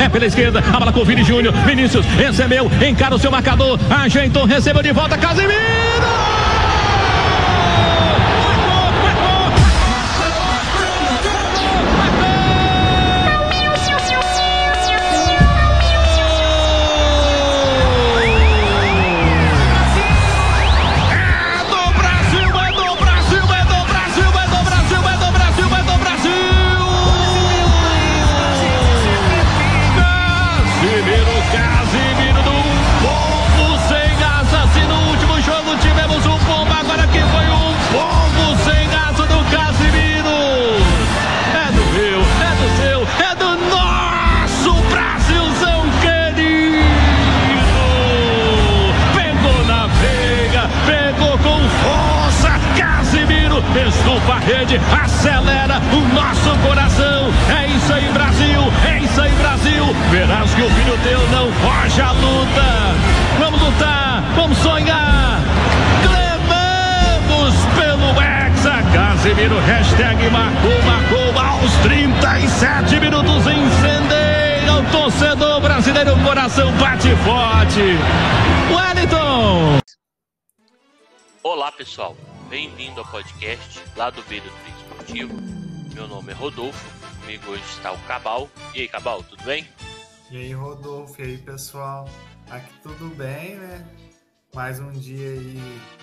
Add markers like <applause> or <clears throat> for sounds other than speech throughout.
É pela esquerda, a bola com o Vini Júnior. Vinícius recebeu, encara o seu marcador. Ajeitou, recebeu de volta, Casemiro! rede, acelera o nosso coração. É isso aí, Brasil, é isso aí, Brasil. Verás que o filho teu não foge à luta. Vamos lutar, vamos sonhar. Clamamos pelo Hexa. Casemiro, hashtag marcou, marcou aos 37 minutos. Incendeia o torcedor brasileiro, o coração bate forte. Wellington. Olá, pessoal. Bem-vindo ao podcast lá do B do Tri Esportivo. Meu nome é Rodolfo, comigo hoje está o Cabal. E aí, Cabal, tudo bem? E aí, Rodolfo, e aí, pessoal? Aqui tudo bem, né? Mais um dia aí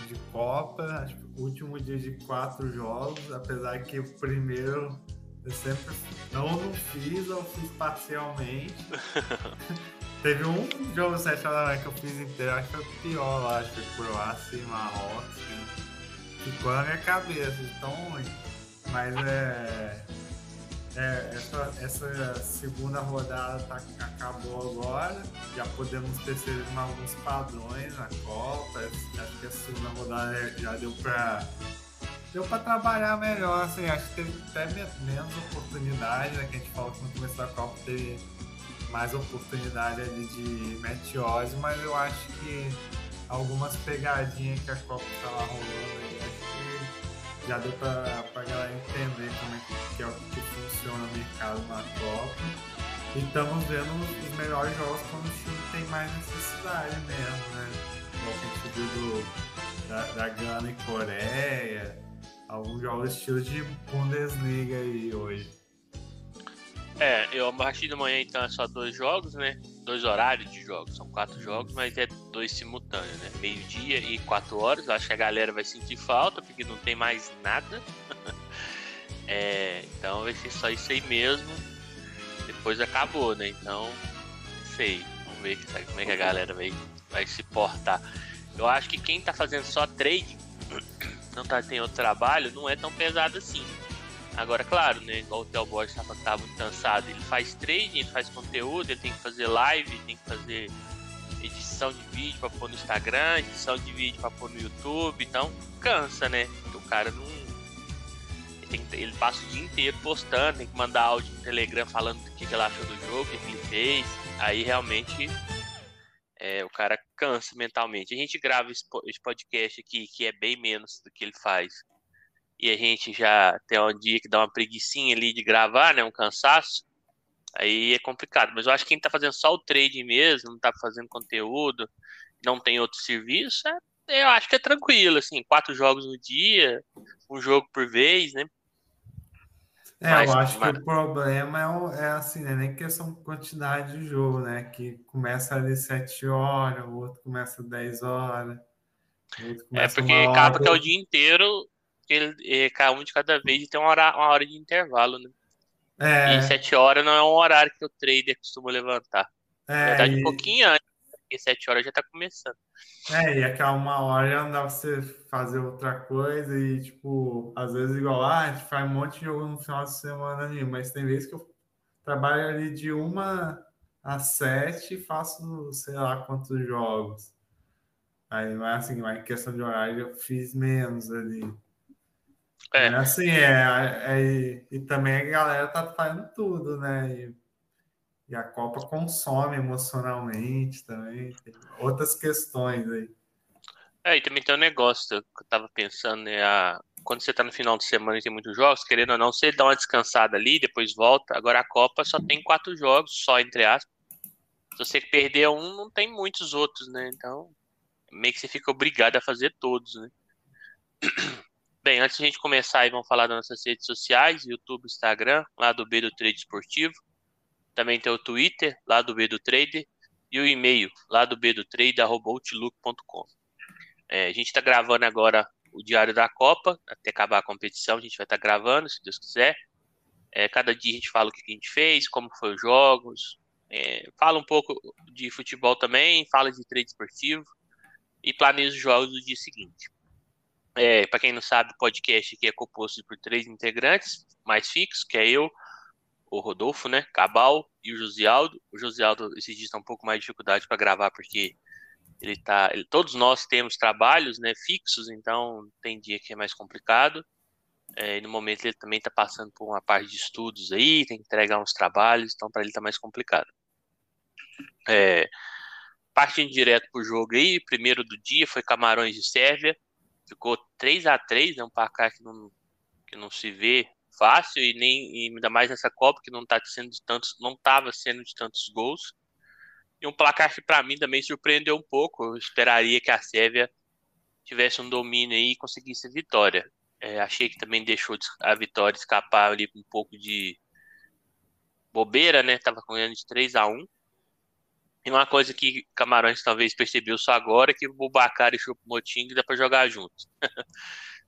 de Copa, acho que o último dia de quatro jogos, apesar que o primeiro eu sempre não, não fiz ou fiz parcialmente. <laughs> Teve um jogo 7 horas que eu fiz inteiro, acho que foi o pior lá, acho que foi Croácia e Marrocos. Ficou na minha cabeça, tão ruim. Mas é. é essa, essa segunda rodada tá, acabou agora. Já podemos perceber alguns padrões na Copa. Acho que a segunda rodada já deu pra. Deu pra trabalhar melhor, assim, acho que teve até menos oportunidade, né? Que a gente falou que no começo da Copa teve mais oportunidade ali de meteose, mas eu acho que algumas pegadinhas que a Copa estava rolando aí, acho que já deu para a galera entender como é que, que, é, que funciona o mercado na Copa. E estamos vendo os melhores jogos quando o time tem mais necessidade mesmo, né? Como a gente viu da, da Gana e Coreia, alguns jogos estilo de Bundesliga aí hoje. É, eu a partir da manhã então é só dois jogos, né? Dois horários de jogos, são quatro jogos, mas é dois simultâneos, né? Meio-dia e quatro horas. Acho que a galera vai sentir falta, porque não tem mais nada. <laughs> é, então vai ser só isso aí mesmo. Depois acabou, né? Então, sei. Vamos ver como é que a galera vai, vai se portar. Eu acho que quem tá fazendo só trade, <clears throat> não tá tem outro trabalho, não é tão pesado assim. Agora, claro, né? Igual o Theo Borges estava tá muito cansado. Ele faz trading, ele faz conteúdo, ele tem que fazer live, tem que fazer edição de vídeo para pôr no Instagram, edição de vídeo para pôr no YouTube. Então, cansa, né? o cara não. Ele, tem, ele, passa o dia inteiro postando, tem que mandar áudio no Telegram falando o que, que ele achou do jogo, o que, que ele fez. Aí realmente é, o cara cansa mentalmente. A gente grava esse podcast aqui, que é bem menos do que ele faz e a gente já tem um dia que dá uma preguiçinha ali de gravar, né? Um cansaço. Aí é complicado. Mas eu acho que quem tá fazendo só o trade mesmo, não tá fazendo conteúdo, não tem outro serviço, é, eu acho que é tranquilo, assim, quatro jogos no dia, um jogo por vez, né? É, mas, eu acho mas... que o problema é, é assim, né? Nem questão de quantidade de jogo, né? Que começa ali sete horas, o outro começa dez horas. é porque acaba que é o dia inteiro ele, ele, um de cada vez tem uma hora, uma hora de intervalo, né? É. E sete horas não é um horário que o trader costuma levantar. É, Na verdade, e... um pouquinho antes, porque sete horas já tá começando. É, e aquela uma hora já não dá pra você fazer outra coisa e, tipo, às vezes igual, ah, a gente faz um monte de jogo no final de semana ali, mas tem vezes que eu trabalho ali de uma a sete e faço sei lá quantos jogos. Aí, mas assim, mas em questão de horário eu fiz menos ali. É. é assim, é, é, e também a galera tá fazendo tudo, né? E, e, a Copa consome emocionalmente também. Tem outras questões aí. É, e também tem um negócio que eu tava pensando, né? A, quando você tá no final de semana e tem muitos jogos, querendo ou não, você dá uma descansada ali, depois volta. Agora a Copa só tem quatro jogos, só entre aspas. Se você perder um, não tem muitos outros, né? Então, meio que você fica obrigado a fazer todos, né? Bem, antes de a gente começar aí, vamos falar das nossas redes sociais, YouTube, Instagram, lá do B do Trade Esportivo. Também tem o Twitter, lá do B do Trader, e o e-mail, lá do B do Trade, arroba outlook.com. É, a gente está gravando agora o Diário da Copa, até acabar a competição, a gente vai estar tá gravando, se Deus quiser. É, cada dia a gente fala o que a gente fez, como foi os jogos, é, fala um pouco de futebol também, fala de trade esportivo e planeja os jogos do dia seguinte. É, Para quem não sabe, o podcast aqui é composto por três integrantes mais fixos, que é eu, o Rodolfo, né, Cabal e o Josialdo. O Josialdo esses dias está um pouco mais de dificuldade para gravar porque ele tá, ele, todos nós temos trabalhos, né, fixos, então tem dia que é mais complicado. É, no momento ele também está passando por uma parte de estudos aí, tem que entregar uns trabalhos, então para ele está mais complicado. É, partindo direto pro jogo aí, primeiro do dia foi Camarões de Sérvia, ficou 3 a 3 né, um placar que não, que não se vê fácil e nem e ainda mais nessa Copa que não tá sendo de tantos, não estava sendo de tantos gols. E um placar que para mim também surpreendeu um pouco. Eu esperaria que a Sérvia tivesse um domínio aí e conseguisse vitória. É, achei que também deixou a vitória escapar ali um pouco de bobeira, né? Tava ganhando de 3 a 1 E uma coisa que Camarões talvez percebeu só agora é que o Bubacar e o Choupo-Moting dá para jogar juntos. <laughs>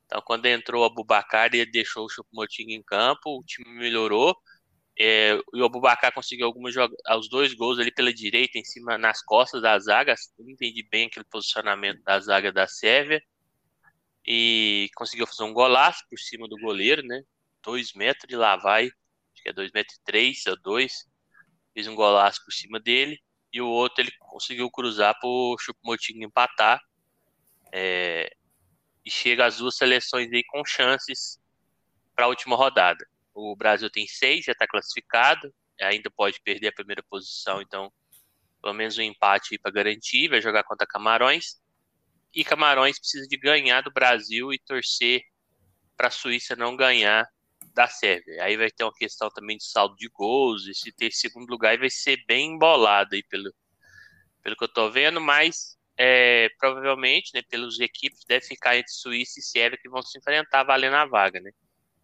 então, quando entrou a Bubacar, ele deixou o Choupo-Moting em campo, o time melhorou. É, e o Abubacar conseguiu alguns os dois gols ali pela direita, em cima, nas costas da zaga. Não entendi bem aquele posicionamento da zaga da Sérvia. E conseguiu fazer um golaço por cima do goleiro, né? Dois metros de lá vai, acho que é dois metros e três ou dois. Fez um golaço por cima dele. E o outro ele conseguiu cruzar para o Chupomoting empatar. É, e chega as duas seleções aí com chances para a última rodada. O Brasil tem seis, já está classificado, ainda pode perder a primeira posição, então pelo menos um empate para garantir, vai jogar contra Camarões. E Camarões precisa de ganhar do Brasil e torcer para a Suíça não ganhar da Sérvia. Aí vai ter uma questão também de saldo de gols, e se ter segundo lugar vai ser bem embolado aí pelo, pelo que eu estou vendo, mas é, provavelmente, né, pelos equipes, deve ficar entre Suíça e Sérvia que vão se enfrentar valendo a vaga, né?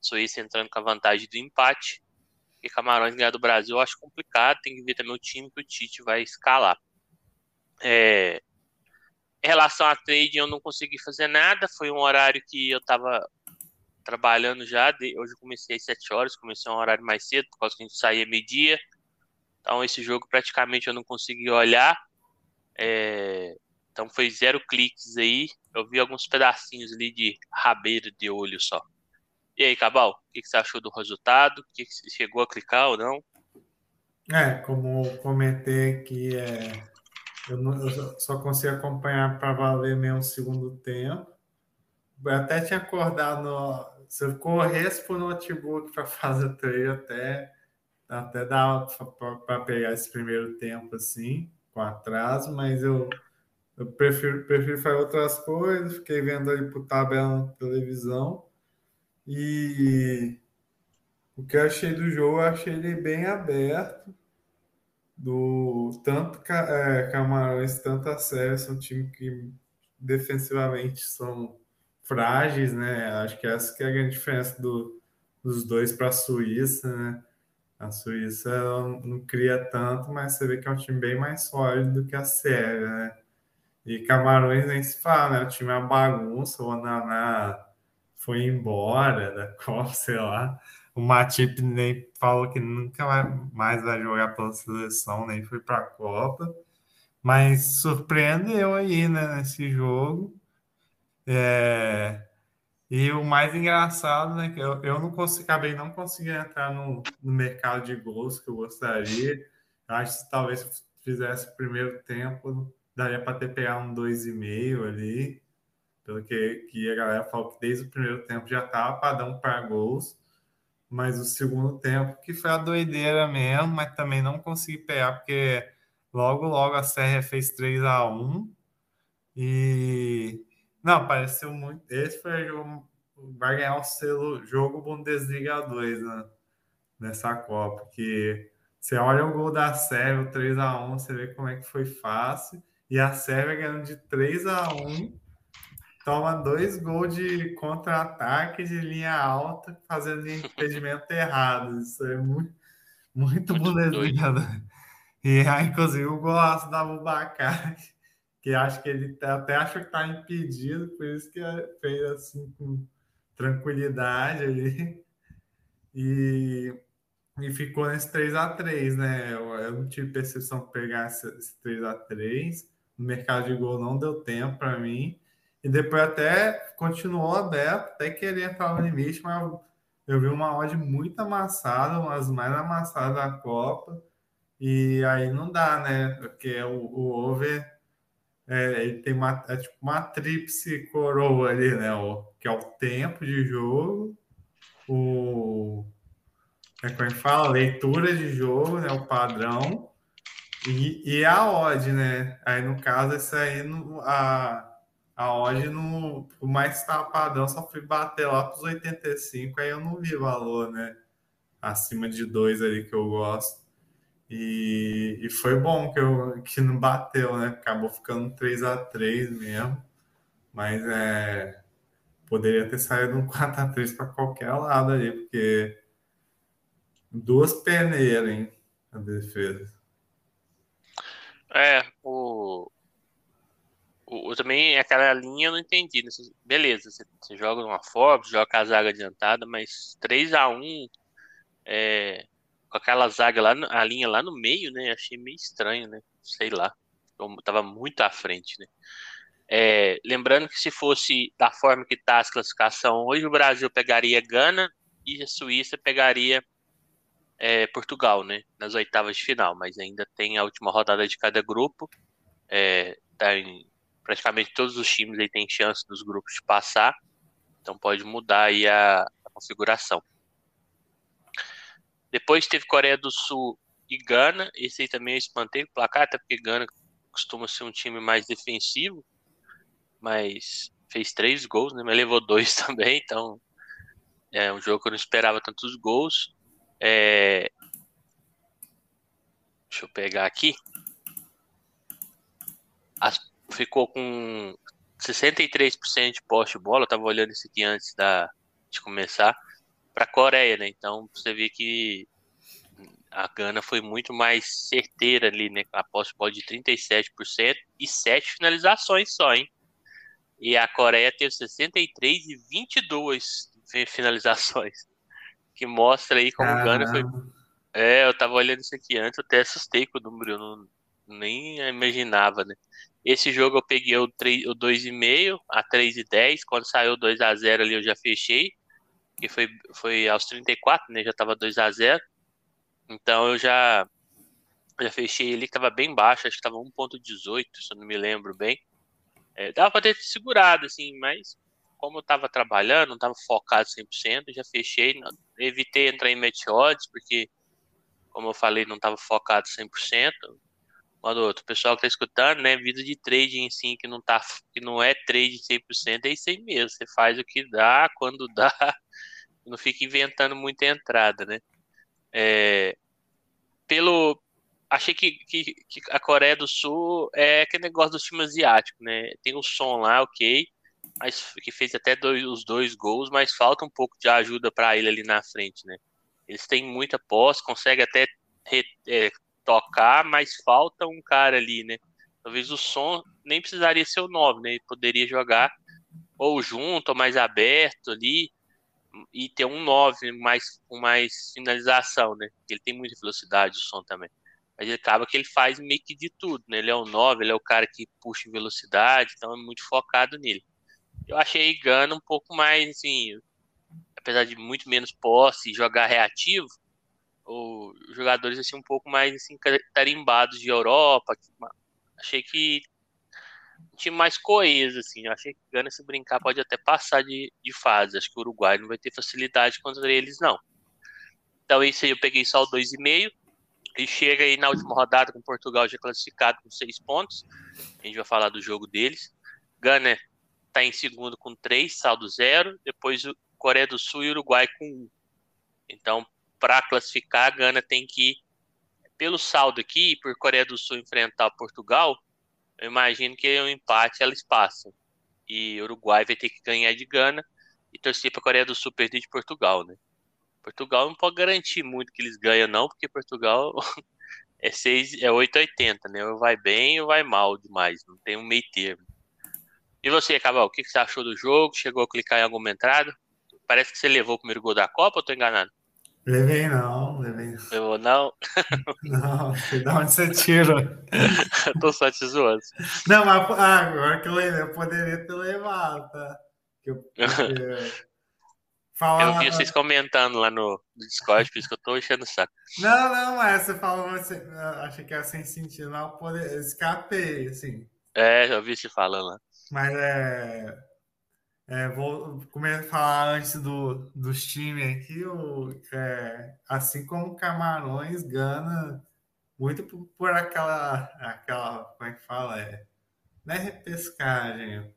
Suíça entrando com a vantagem do empate. E Camarões ganhar do Brasil eu acho complicado. Tem que ver também o time que o Tite vai escalar. É... Em relação a trading, eu não consegui fazer nada. Foi um horário que eu estava trabalhando já. Hoje eu comecei às 7 horas, comecei um horário mais cedo, por causa que a gente saía meio-dia. Então, esse jogo praticamente eu não consegui olhar. É... Então, foi zero cliques aí. Eu vi alguns pedacinhos ali de rabeiro de olho só. E aí, Cabal, o que, você achou do resultado? O que, você chegou a clicar ou não? É, como comentei aqui, é, eu, não, eu só consigo acompanhar para valer mesmo o segundo tempo. Até tinha acordado, se eu corresse para o notebook para fazer treino, até, até dava para pegar esse primeiro tempo assim, com atraso, mas eu, eu prefiro, prefiro fazer outras coisas, fiquei vendo ali por tabela na televisão. E o que eu achei do jogo, eu achei ele bem aberto. Do tanto é, Camarões, tanto a são um time que defensivamente são frágeis, né? Acho que essa que é a grande diferença do, dos dois para a Suíça, né? A Suíça não, cria tanto, mas você vê que é um time bem mais sólido do que a Sérvia, né? E Camarões nem se fala, né? O time é uma bagunça, o Ananá foi embora da <laughs> Copa, sei lá. O Matip nem falou que nunca mais vai jogar pela seleção, nem foi para a Copa. Mas surpreendeu aí, né, nesse jogo. É... E o mais engraçado, né, que eu, eu não consegui, acabei não conseguindo entrar no, no mercado de gols que eu gostaria. Eu acho que talvez fizesse o primeiro tempo, daria para ter pegado um 2,5 ali pelo que, que a galera falou que desde o primeiro tempo já estava padrão para gols, mas o segundo tempo que foi a doideira mesmo, mas também não consegui pegar, porque logo, logo a Serra fez 3 a 1 e não, pareceu muito. Esse foi o, vai ganhar o selo Jogo Bundesliga 2 né, nessa Copa, que você olha o gol da Sérvia, o 3x1, você vê como é que foi fácil, e a Sérvia ganhando de 3 a 1 toma dois gols de contra-ataque de linha alta, fazendo impedimento <laughs> errado. Isso é muito, muito, muito Bundesliga. Né? E aí, inclusive, o golaço da Bubacar, que acho que ele até acha que está impedido, por isso que fez assim com tranquilidade ali. <laughs> E, e ficou nesse 3 a 3 né? Eu, eu não tive percepção de pegar esse, esse 3 a 3 No mercado de gol não deu tempo para mim. E depois até continuou aberto, até querer entrar no limite, mas eu vi uma odd muito amassada, umas mais amassadas da Copa. E aí não dá, né? Porque o, o over é, ele tem uma, é tipo uma tríplice coroa ali, né? O, que é o tempo de jogo, o. É como é que fala? Leitura de jogo, né? O padrão. E, e a odd, né? Aí no caso, esse aí a, a odd no o mais tapadão só fui bater lá para os 85, aí eu não vi valor, né? Acima de dois ali que eu gosto. E, e foi bom que, eu, que não bateu, né? Acabou ficando 3 a 3 mesmo. Mas é, poderia ter saído um <laughs> 4 a 3 para qualquer lado ali, porque duas peneiras, hein? A defesa. É, o, o, também aquela linha eu não entendi. Né? Beleza, você, você joga numa Forbes, joga a zaga adiantada, mas 3 a 1 é, com aquela zaga lá, a linha lá no meio, né? Achei meio estranho, né? Sei lá. Tava muito à frente, né? É, lembrando que se fosse da forma que tá a classificação hoje, o Brasil pegaria Gana e a Suíça pegaria é, Portugal, né? Nas oitavas de final, mas ainda tem a última rodada de cada grupo. É, tá em, praticamente todos os times aí têm chance dos grupos de passar, então pode mudar aí a, a configuração. Depois teve Coreia do Sul e Gana. Esse aí também eu espantei o placar, até porque Gana costuma ser um time mais defensivo. Mas fez três gols, né? Mas levou dois <laughs> também, então é um jogo que eu não esperava tantos gols. É... Deixa eu pegar aqui. As... Ficou com 63% de poste bola. Eu tava olhando isso aqui antes da... de começar para a Coreia, né? Então você vê que a Gana foi muito mais certeira ali, né? A posse bola de 37% e 7 finalizações só, hein? E a Coreia teve 63 e 22 finalizações. <laughs> Que mostra aí como o Gana foi. É, eu tava olhando isso aqui antes, eu até assustei com o número, eu não, nem imaginava, né? Esse jogo eu peguei o, 3, o 2,5 a 3,10. Quando saiu 2 a 0 ali eu já fechei que foi, foi aos 34, né? Já tava 2 a 0 Então eu já, já fechei ele que tava bem baixo, acho que tava 1.18, se eu não me lembro bem. É, dava para ter segurado, assim, mas como eu tava trabalhando, não tava focado 100%, já fechei, não, evitei entrar em match odds, porque, como eu falei, não tava focado 100%. Mas outro, o pessoal que tá escutando, né, vida de trading, assim, que não, tá, que não é trade 100%, é isso aí mesmo, você faz o que dá, quando <laughs> dá, não fica inventando muita entrada, né? É, pelo achei que, que, que, a Coreia do Sul é aquele negócio do time asiático, né? Tem o som lá, ok, mas que fez até dois, os dois gols, mas falta um pouco de ajuda para ele ali na frente, né? Eles têm muita posse, conseguem até re, é, tocar, mas falta um cara ali, né? Talvez o som nem precisaria ser o 9, né? Ele poderia jogar ou junto, ou mais aberto ali e ter um 9 mais, com mais finalização, né? Ele tem muita velocidade, o som também. Mas ele acaba que ele faz meio que de tudo, né? Ele é o 9, ele é o cara que puxa velocidade, então é muito focado nele. Eu achei Gana um pouco mais, assim, apesar de muito menos posse, jogar reativo, os jogadores assim um pouco mais assim tarimbados de Europa. Achei que time mais coeso, assim. Eu achei que Gana, se brincar, pode até passar de, de fase. Acho que o Uruguai não vai ter facilidade contra eles, não. Então, isso aí eu peguei só o 2,5. E chega aí na última rodada com Portugal já classificado com 6 pontos. A gente vai falar do jogo deles. Gana está em segundo com 3, saldo 0. Depois o Coreia do Sul e Uruguai com 1. Então, para classificar, a Gana tem que, pelo saldo aqui, por Coreia do Sul enfrentar Portugal, eu imagino que o um empate elas passam. E Uruguai vai ter que ganhar de Gana e torcer para a Coreia do Sul perder de Portugal, né? Portugal não pode garantir muito que eles ganham, não, porque Portugal <laughs> é, 6, é 8,80, né? Ou vai bem ou vai mal demais, não tem um meio termo. E você, Cabal, o que, você achou do jogo? Chegou a clicar em alguma entrada? Parece que você levou o primeiro gol da Copa, ou tô enganado? Levei não, levei. Levou não? <laughs> Não, da onde você tira? <laughs> tô só te zoando. Não, mas ah, agora que eu levei, eu poderia ter levado, tá? Que eu, porque... <laughs> Eu vi vocês comentando lá no, Discord, por isso que eu tô enchendo o saco. Não, não, mas você falou, você, achei que era sem sentido, não, poder, escapei, assim. É, eu vi você falando lá. Mas é. É vou começar a falar antes do, dos times aqui, o, é, assim como Camarões, Gana, muito por, por, aquela, aquela. Como é que fala? É, não é repescagem,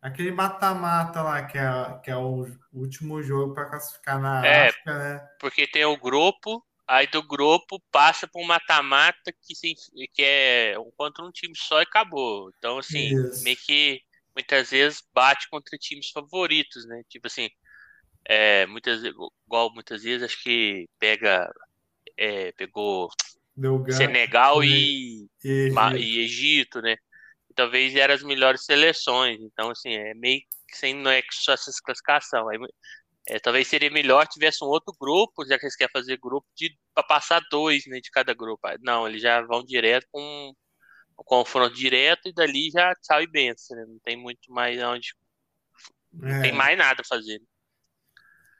Aquele mata-mata lá, que é, que é o último jogo para classificar na é, África, né? Porque tem o grupo, aí do grupo passa para um mata-mata que, que é contra um time só e acabou. Então, assim, Isso. meio que muitas vezes bate contra times favoritos, né? Tipo assim, é, muitas, igual muitas vezes acho que pega, é, pegou Senegal e, e, Egito. e Egito, né? talvez eram as melhores seleções. Então, assim, é meio que sem não é só essa classificação. Aí, é, talvez seria melhor tivesse um outro grupo, já que eles querem fazer grupo de para passar dois né, de cada grupo. Não, eles já vão direto com um confronto direto e dali já tchau e benção. Né? Não tem muito mais onde. Não é. tem mais nada a fazer.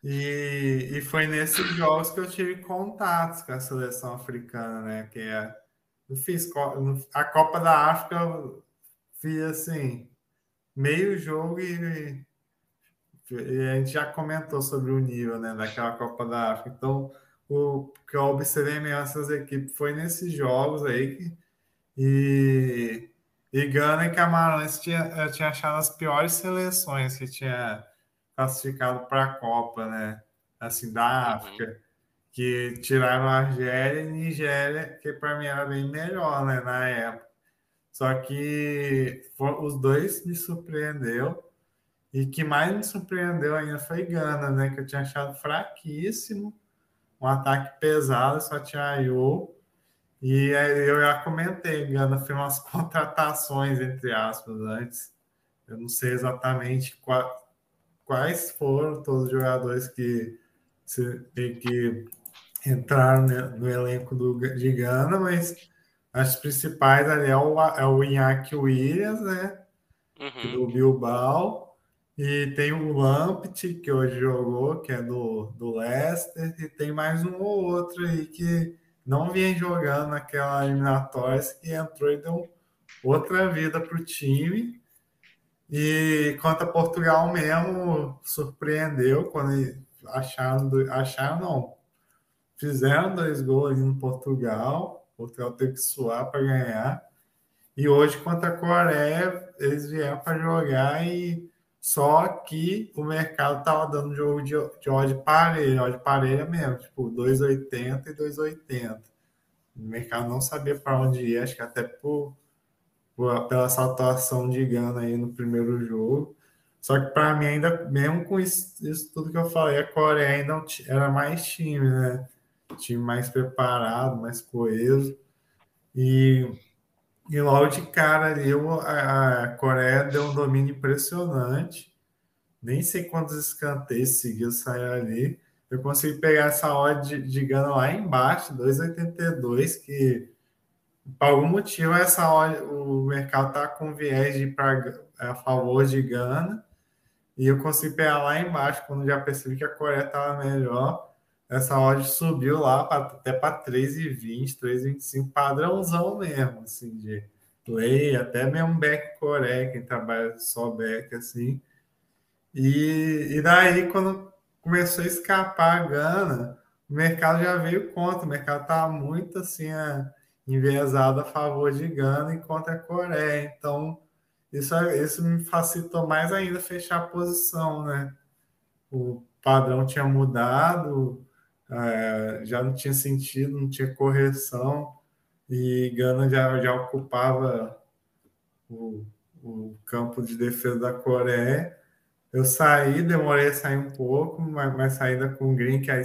E, e foi nesses jogos que eu tive contatos com a seleção africana, né? Que é, eu fiz a Copa da África, fiz assim, meio jogo e, e, a gente já comentou sobre o nível né, daquela Copa da África. Então, o que eu observei mesmo essas equipes foi nesses jogos aí que, e, e Gana e Camarões tinha, eu tinha achado as piores seleções que tinha classificado para a Copa, né? Assim, da uhum. África. Uhum. Que tiraram a Argélia e Nigéria, que para mim era bem melhor, né? Na época. Só que os dois me surpreendeu. E que mais me surpreendeu ainda foi Gana, né? Que eu tinha achado fraquíssimo. Um ataque pesado, só tinha Ayo. E aí eu já comentei, Gana fez umas <laughs> contratações, entre aspas, antes. Eu não sei exatamente quais foram todos os jogadores que, que entraram no elenco do, de Gana, mas as principais ali é o, é o Iñaki Williams, né? Uhum. Do Bilbao. E tem o Lamptey, que hoje jogou, que é do, do Leicester. E tem mais um ou outro aí que não vinha jogando naquela eliminatória, que entrou e deu outra vida para o time. E contra Portugal mesmo, surpreendeu quando acharam, acharam não, fizeram dois gols no Portugal Portugal teve que suar para ganhar. E hoje, contra a Coreia, eles vieram para jogar e só que o mercado estava dando jogo de, de odd parelha, odd parelha mesmo, tipo 2,80 e 2,80. O mercado não sabia para onde ir, acho que até por, por, pela atuação de Gana aí no primeiro jogo. Só que para mim, ainda, mesmo com isso, isso, tudo que eu falei, a Coreia ainda era mais time, né? time mais preparado, mais coeso. E, e logo de cara ali, a, Coreia deu um domínio impressionante. Nem sei quantos escanteios seguidos saíram ali. Eu consegui pegar essa hora de, de Gana lá embaixo, 2,82, que por algum motivo essa hora o mercado está com viés de para a favor de Gana. E eu consegui pegar lá embaixo, quando já percebi que a Coreia estava melhor. Essa odd subiu lá pra, até para 3,20, 3,25, padrãozão mesmo, assim, de play, até mesmo back core, quem trabalha só back, assim. E, e daí, quando começou a escapar a Gana, o mercado já veio contra, o mercado estava muito, assim, a, enviesado a favor de Gana e contra a Coreia. Então, isso, isso me facilitou mais ainda fechar a posição, né? O padrão tinha mudado, é, já não tinha sentido, não tinha correção, e Gana já, já ocupava o, o campo de defesa da Coreia. Eu saí, demorei a sair um pouco, mas, mas saída com o Green, que é,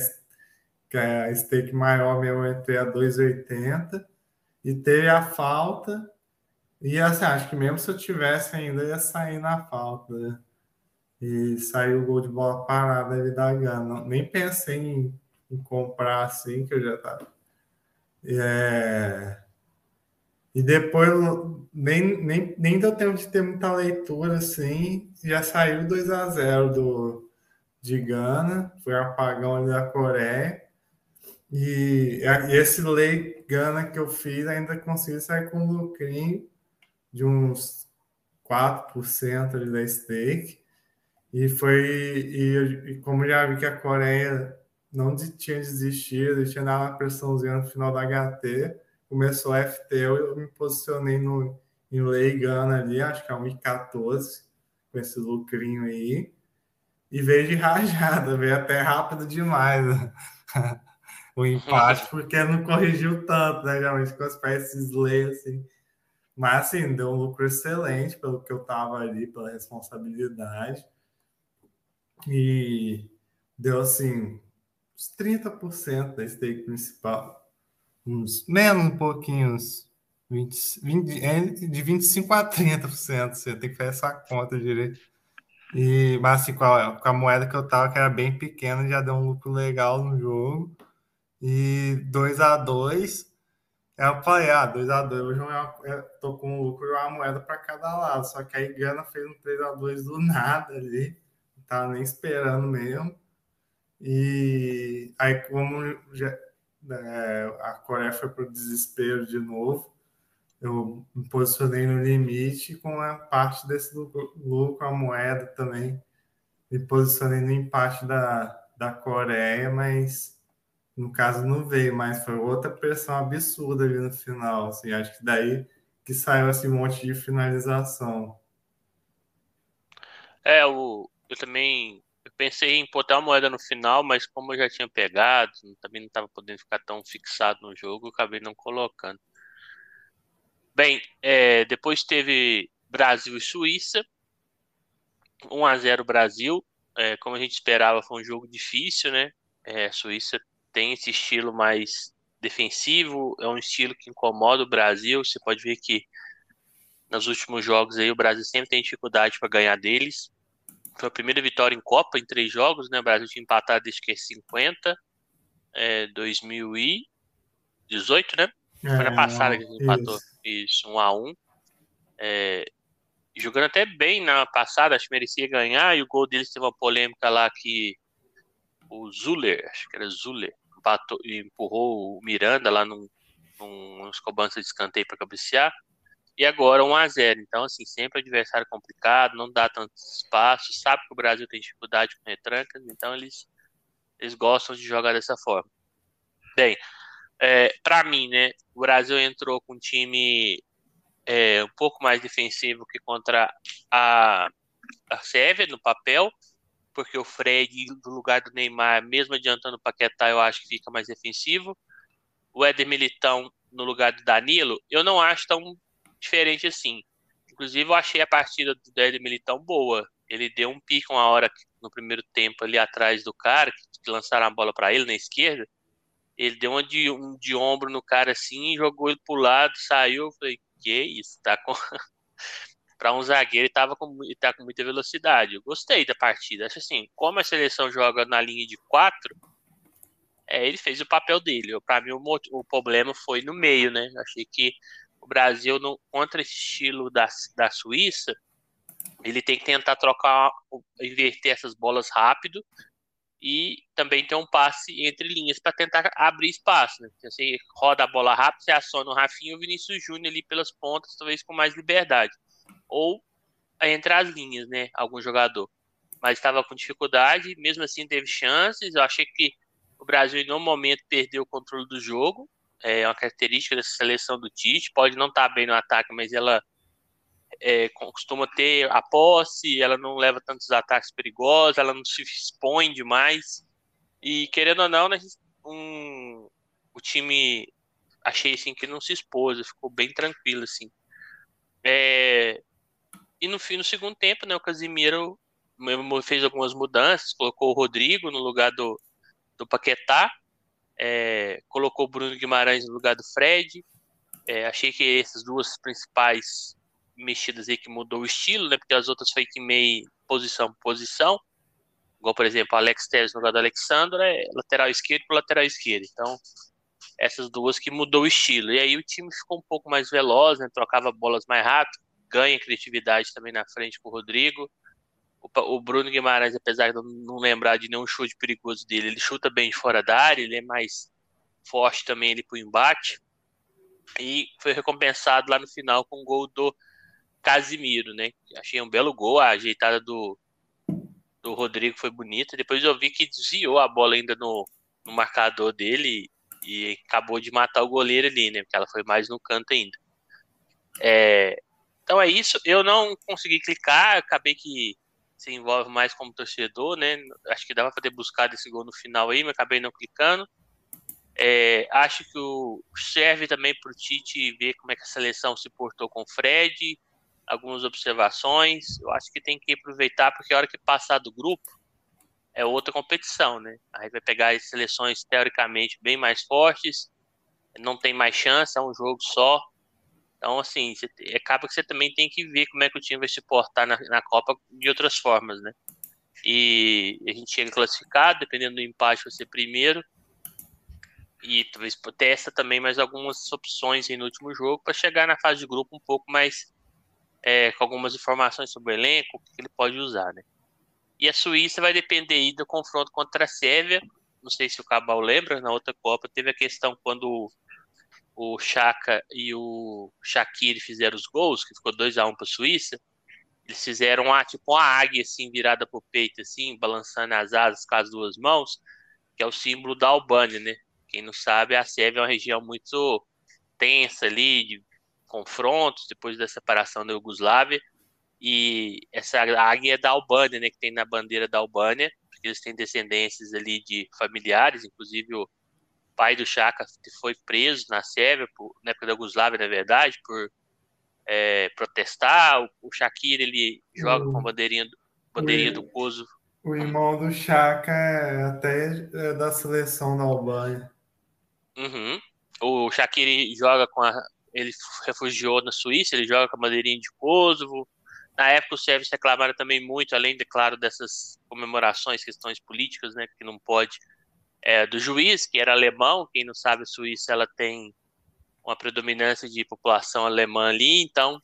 que é a stake maior meu, eu entrei a 2,80 e teve a falta. E assim, acho que mesmo se eu tivesse ainda, ia sair na falta. Né? E saiu o gol de bola parada ali da Gana. Nem pensei em comprar assim, que eu já estava. É... E depois, nem, nem, nem deu tempo de ter muita leitura assim, já saiu 2 a 0 do, de Gana, foi apagão ali da Coreia. E, e esse lei Gana que eu fiz ainda consegui sair com um lucrinho de uns 4% ali da stake. E foi, e, e como já vi que a Coreia não tinha desistido, tinha dado uma pressãozinha no final da HT, começou a FT, eu me posicionei no, em lei Gana ali, acho que é 1,14, com esse lucrinho aí, e veio de rajada, veio até rápido demais <laughs> o empate, porque não corrigiu tanto, né? Geralmente com as peças lei assim. Mas assim, deu um lucro excelente pelo que eu tava ali, pela responsabilidade. E deu assim uns 30% da stake principal. Uns menos um pouquinho, uns 20, 20, é de 25 a 30%. Você tem que fazer essa conta direito. E, mas assim, com a, com a moeda que eu tava, que era bem pequena, já deu um lucro legal no jogo. E 2 a 2 eu falei, ah, 2x2, hoje eu tô com um lucro e uma moeda para cada lado. Só que aí Gana fez um 3x2 do nada ali. Não tava nem esperando mesmo. E aí, como já, é, a Coreia foi para o desespero de novo, eu me posicionei no limite com a parte desse lucro, a moeda também. Me posicionei no empate da, da Coreia, mas no caso não veio, mas foi outra pressão absurda ali no final. Assim, acho que daí que saiu esse monte de finalização. É, eu, eu também eu pensei em botar a moeda no final, mas como eu já tinha pegado, também não estava podendo ficar tão fixado no jogo, eu acabei não colocando. Bem, é, depois teve Brasil e Suíça. 1 a 0 Brasil. É, como a gente esperava, foi um jogo difícil, né? É, Suíça tem esse estilo mais defensivo, é um estilo que incomoda o Brasil. Você pode ver que nos últimos jogos aí o Brasil sempre tem dificuldade para ganhar deles. Foi a primeira vitória em Copa em três jogos, né? O Brasil tinha empatado desde que é 50, é, 2018, né? Foi na é, passada que a gente empatou. Isso, 1 a 1 é, Jogando até bem na passada, acho que merecia ganhar, e o gol deles teve uma polêmica lá que o Zuller, acho que era Zuller, empatou, empurrou o Miranda lá num, num, nos cobranças de escanteio para cabecear. E agora 1 a 0 Então, assim, sempre adversário complicado, não dá tanto espaço, sabe que o Brasil tem dificuldade com retrancas, então eles, eles gostam de jogar dessa forma. Bem, é, para mim, né, o Brasil entrou com um time é, um pouco mais defensivo que contra a, a Sérvia no papel, porque o Fred, no lugar do Neymar, mesmo adiantando o Paquetá, eu acho que fica mais defensivo. O Éder Militão no lugar do Danilo, eu não acho tão diferente assim. Inclusive, eu achei a partida do Éder Militão boa. Ele deu um pique uma hora no primeiro tempo ali atrás do cara, que lançaram a bola para ele na esquerda. Ele deu um de, um de ombro no cara assim, jogou ele pro lado, saiu. Eu falei, que isso? Tá com. <laughs> para um zagueiro, ele tava com, ele tá com muita velocidade. Eu gostei da partida. Acho assim, como a seleção joga na linha de quatro, é, ele fez o papel dele. Para mim, o, o, problema foi no meio, né? Achei que o Brasil, no, contra esse estilo da, da Suíça, ele tem que tentar trocar, inverter essas bolas rápido e também ter um passe entre linhas para tentar abrir espaço. Né? Você roda a bola rápido, você aciona o Rafinha e o Vinícius Júnior ali pelas pontas, talvez com mais liberdade ou entre as linhas, né? Algum jogador. Mas estava com dificuldade, mesmo assim teve chances. Eu achei que o Brasil, em momento, perdeu o controle do jogo. É uma característica dessa seleção do Tite. Pode não estar tá bem no ataque, mas ela é, costuma ter a posse, ela não leva tantos ataques perigosos, ela não se expõe demais. E querendo ou não, né, um, o time achei assim que não se expôs, ficou bem tranquilo assim. É, e no fim, no segundo tempo, né, o Casimiro fez algumas mudanças, colocou o Rodrigo no lugar do, do Paquetá, é, colocou o Bruno Guimarães no lugar do Fred. É, achei que essas duas principais mexidas aí que mudou o estilo, né? Porque as outras foi que meio posição posição. Igual, por exemplo, Alex Telles no lugar do Alexandre, é lateral esquerdo para lateral esquerdo. Então, essas duas que mudou o estilo. E aí o time ficou um pouco mais veloz, né? Trocava bolas mais rápido, ganha criatividade também na frente com o Rodrigo. O, Bruno Guimarães, apesar de não lembrar de nenhum chute perigoso dele, ele chuta bem de fora da área, ele é mais forte também ele pro embate. E foi recompensado lá no final com o gol do Casimiro, né? Achei um belo gol, a ajeitada do, do Rodrigo foi bonita. Depois eu vi que desviou a bola ainda no, no marcador dele e, e acabou de matar o goleiro ali, né? Porque ela foi mais no canto ainda. É, então é isso. Eu não consegui clicar, acabei que se envolve mais como torcedor, né? Acho que dava para ter buscado esse gol no final aí, mas acabei não clicando. É, acho que o, serve também para o Tite ver como é que a seleção se portou com o Fred, algumas observações. Eu acho que tem que aproveitar, porque a hora que passar do grupo é outra competição, né? Aí vai pegar as seleções teoricamente bem mais fortes, não tem mais chance, é um jogo só. Então, assim, você, acaba que você também tem que ver como é que o time vai se portar na, na Copa de outras formas, né? E a gente chega classificado, dependendo do empate, vai ser primeiro. E talvez testa também mais algumas opções no último jogo para chegar na fase de grupo um pouco mais é, com algumas informações sobre o elenco, o que ele pode usar, né? E a Suíça vai depender aí do confronto contra a Sérvia. Não sei se o Cabal lembra, na outra Copa teve a questão quando o Chaka e o Shaqiri fizeram os gols, que ficou 2 a 1 um para a Suíça. Eles fizeram ah, tipo uma águia assim virada para o peito assim, balançando as asas com as duas mãos, que é o símbolo da Albânia, né? Quem não sabe, a Sérvia é uma região muito tensa ali, de confrontos depois da separação da Iugoslávia. E essa águia é da Albânia, né, que tem na bandeira da Albânia, porque eles têm descendências ali de familiares, inclusive o pai do Chaka foi preso na Sérvia, por, na época da Iugoslávia, na verdade, por é, protestar. O, o Shakir, ele joga com a bandeirinha, bandeirinha do Kosovo. O irmão do Chaka é até é da seleção da Albânia. Uhum. O Shaqiri joga com a, ele refugiou na Suíça, ele joga com a bandeirinha de Kosovo. Na época, os sérvios reclamaram também muito, além, de claro, dessas comemorações, questões políticas, né, que não pode, é, do juiz, que era alemão. Quem não sabe, a Suíça ela tem uma predominância de população alemã ali, então,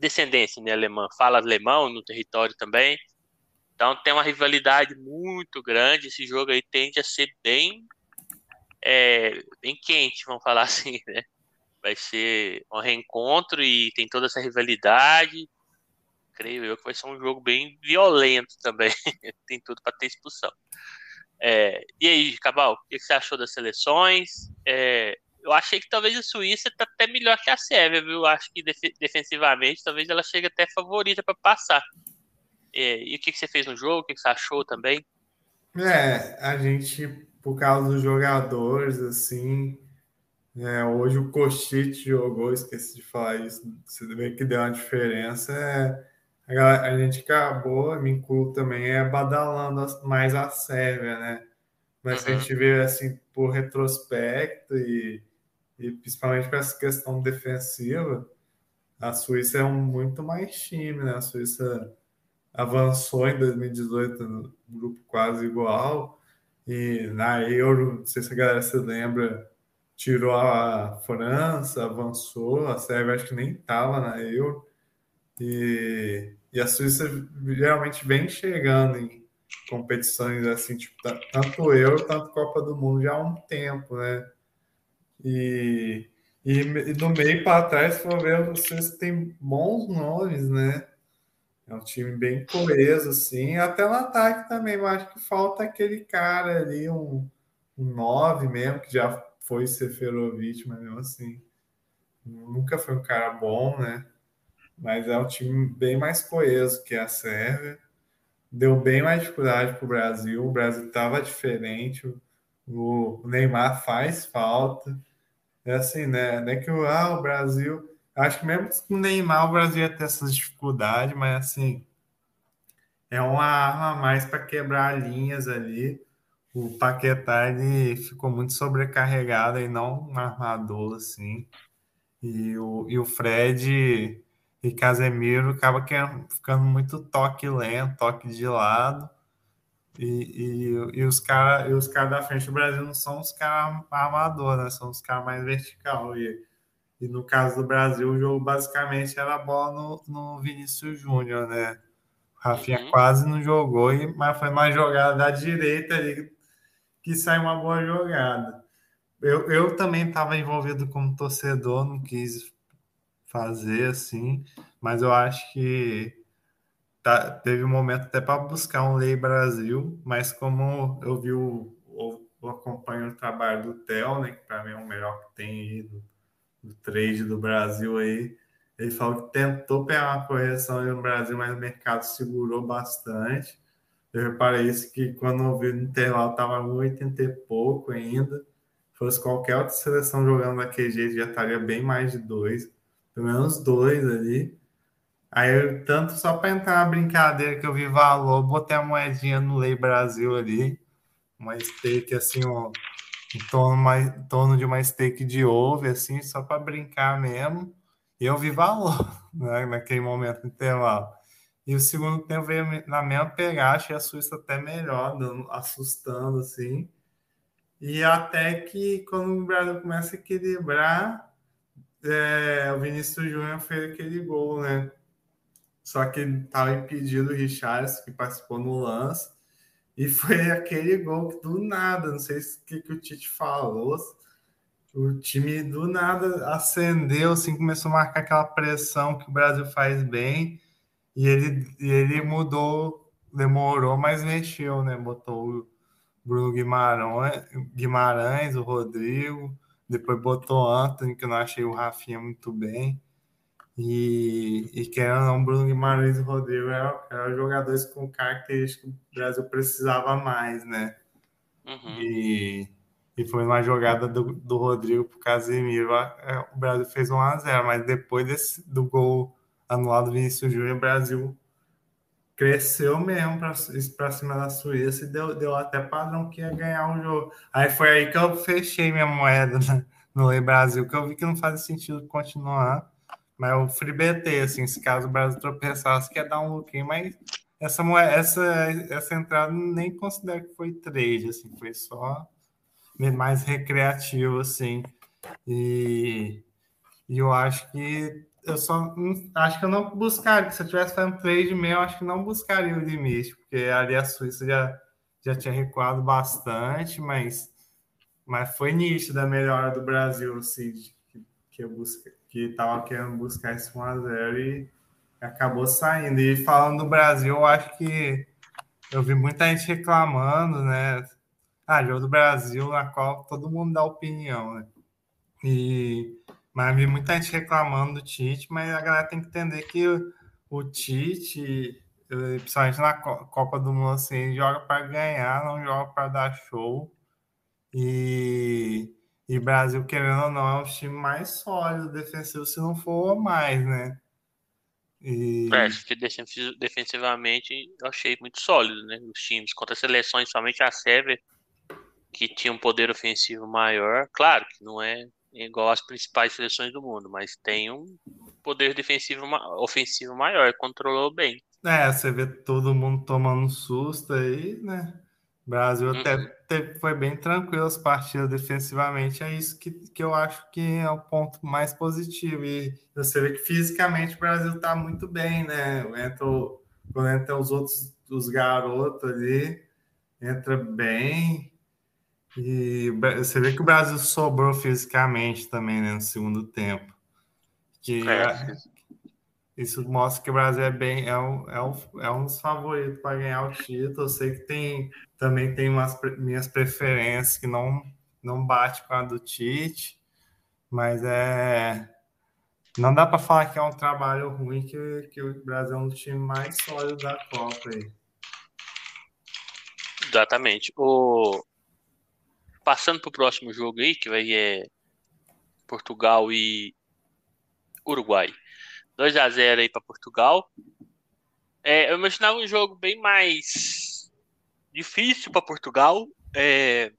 descendência né, alemã, fala alemão no território também. Então, tem uma rivalidade muito grande. Esse jogo aí tende a ser bem, é, bem quente, vamos falar <laughs> assim, né? vai ser um reencontro e tem toda essa rivalidade. Creio eu que vai ser um jogo bem violento também. <laughs> tem tudo para ter expulsão. É, e aí, Cabal, o que você achou das seleções? É, eu achei que talvez a Suíça está até melhor que a Sérvia, viu? Acho que def defensivamente talvez ela chegue até favorita para passar. É, e o que, que você fez no jogo? O que, que você achou também? É, a gente, por causa dos jogadores, assim, é, hoje o Cochite jogou, esqueci de falar isso, você vê que deu uma diferença. É, a, a, gente acabou, me incluo também, é badalando mais a Sérvia, né? Mas uhum. a gente vê assim por retrospecto e, e principalmente com essa questão defensiva, a Suíça é um muito mais time, né? A Suíça avançou em 2018 no grupo quase igual. E na Euro, não sei se a galera se lembra, tirou a França, avançou, a Sérvia acho que nem estava na Euro, e, e a Suíça realmente vem chegando em competições assim, tipo, tanto Euro, tanto Copa do Mundo já há um tempo, né? E, e, e do meio para trás, se for ver, vocês têm bons nomes, né? É um time bem coeso, assim. Até no ataque também, eu acho que falta aquele cara ali, um, um 9 mesmo, que já foi Seferovic, mas mesmo assim, nunca foi um cara bom, né? Mas é um time bem mais coeso que a Sérvia. Deu bem mais dificuldade para o Brasil. O Brasil estava diferente. O Neymar faz falta. É assim, né? Não é que ah, o Brasil. Acho que mesmo com o Neymar o Brasil ia ter essas dificuldades, mas assim. É uma arma a mais para quebrar linhas ali. O Paquetá ele ficou muito sobrecarregado e não um armador assim. E o, e o Fred e Casemiro acaba ficando muito toque lento, toque de lado. E, e, e os caras cara da frente do Brasil não são os caras armadores, né? São os caras mais vertical. E, e no caso do Brasil, o jogo basicamente era a bola no, no Vinícius Júnior, né? Rafinha uhum. quase não jogou, mas foi uma jogada da direita ali que saiu uma boa jogada. Eu, eu também estava envolvido como torcedor, não quis fazer assim, mas eu acho que tá, teve um momento até para buscar um Lei Brasil, mas como eu vi o, o, o acompanho o trabalho do Theo, né, que para mim é o melhor que tem aí do, do trade do Brasil aí, ele falou que tentou pegar uma correção no Brasil, mas o mercado segurou bastante. Eu reparei isso que quando eu vi no intervalo estava 1,80 e pouco ainda. Fosse qualquer outra seleção jogando daquele jeito, já estaria bem mais de dois pelo menos dois ali. Aí, eu, tanto só para entrar na brincadeira que eu vi valor, botei a moedinha no Lei Brasil ali, uma steak assim, ó, em torno, em torno de uma steak de ovo, assim, só para brincar mesmo. E eu vi valor <laughs> né, naquele momento intervalo. E o segundo tempo veio na mesma pegada, achei a Suíça até melhor, dando, assustando assim. E até que quando o Brasil começa a equilibrar, é, o Vinícius Júnior fez aquele gol, né? Só que estava impedido o Richards, que participou no lance, e foi <laughs> aquele gol que do nada, não sei o que, que o Tite falou, o time do nada acendeu, assim, começou a marcar aquela pressão que o Brasil faz bem, e ele, e ele mudou, demorou, mas mexeu, né? Botou o Bruno Guimarães, Guimarães o Rodrigo, depois botou Anthony, que eu não achei o Rafinha muito bem. E, e querendo ou não, Bruno Guimarães e Rodrigo eram, eram jogadores com características que o Brasil precisava mais, né? Uhum. E, e foi uma jogada do, do Rodrigo para o Casemiro. É, o Brasil fez 1 a 0 mas depois desse, do gol anulado do Vinícius Júnior, o Brasil cresceu mesmo para cima da Suíça e deu, deu até padrão que ia ganhar o um jogo. Aí foi aí que eu fechei minha moeda né, no Lei Brasil, que eu vi que não faz sentido continuar. Mas Free BT, assim, se caso o Brasil tropeçasse, quer dar um lookinho, mas essa, moeda, essa, essa entrada nem considero que foi trade, assim, foi só mais recreativo, assim. E, e eu acho que eu só acho que eu não buscaria. Se eu tivesse fazendo trade meu, acho que não buscaria o limite, porque ali a Suíça já, já tinha recuado bastante, mas, mas foi nítido a melhora do Brasil, assim, que, que eu busca, que estava querendo buscar esse 1x0 e acabou saindo. E falando do Brasil, eu acho que eu vi muita gente reclamando, né? Ah, jogo do Brasil, na qual todo mundo dá opinião, né? E mas vi muita gente reclamando do Tite, mas a galera tem que entender que o, Tite, eh, principalmente na Copa do Mundo, assim, joga para ganhar, não joga para dar show. E, e Brasil, querendo ou não, é um time mais sólido defensivo, se não for mais, né? E... É, acho que defensivamente eu achei muito sólido, né? Os times contra as seleções, somente a Sérvia, que tinha um poder ofensivo maior. Claro que não é igual às principais seleções do mundo, mas tem um poder defensivo ofensivo maior, controlou bem. É, você vê todo mundo tomando susto aí, né? O Brasil uhum. até foi bem tranquilo as partidas defensivamente, é isso que, que eu acho que é o ponto mais positivo. E você vê que fisicamente o Brasil tá muito bem, né? Entra, quando entra os outros, os garotos ali, entra bem, e você vê que o Brasil sobrou fisicamente também né, no segundo tempo. Que é. isso mostra que o Brasil é bem é um, é um, é um dos favoritos para ganhar o título. Eu sei que tem também tem umas minhas preferências que não não bate com a do Tite, mas é Não dá para falar que é um trabalho ruim, que, que o Brasil é um dos times mais sólidos da Copa aí. Exatamente. O... Passando para o próximo jogo aí, que vai é Portugal e Uruguai. 2 a 0 aí para Portugal. É, eu imaginava um jogo bem mais difícil para Portugal. É,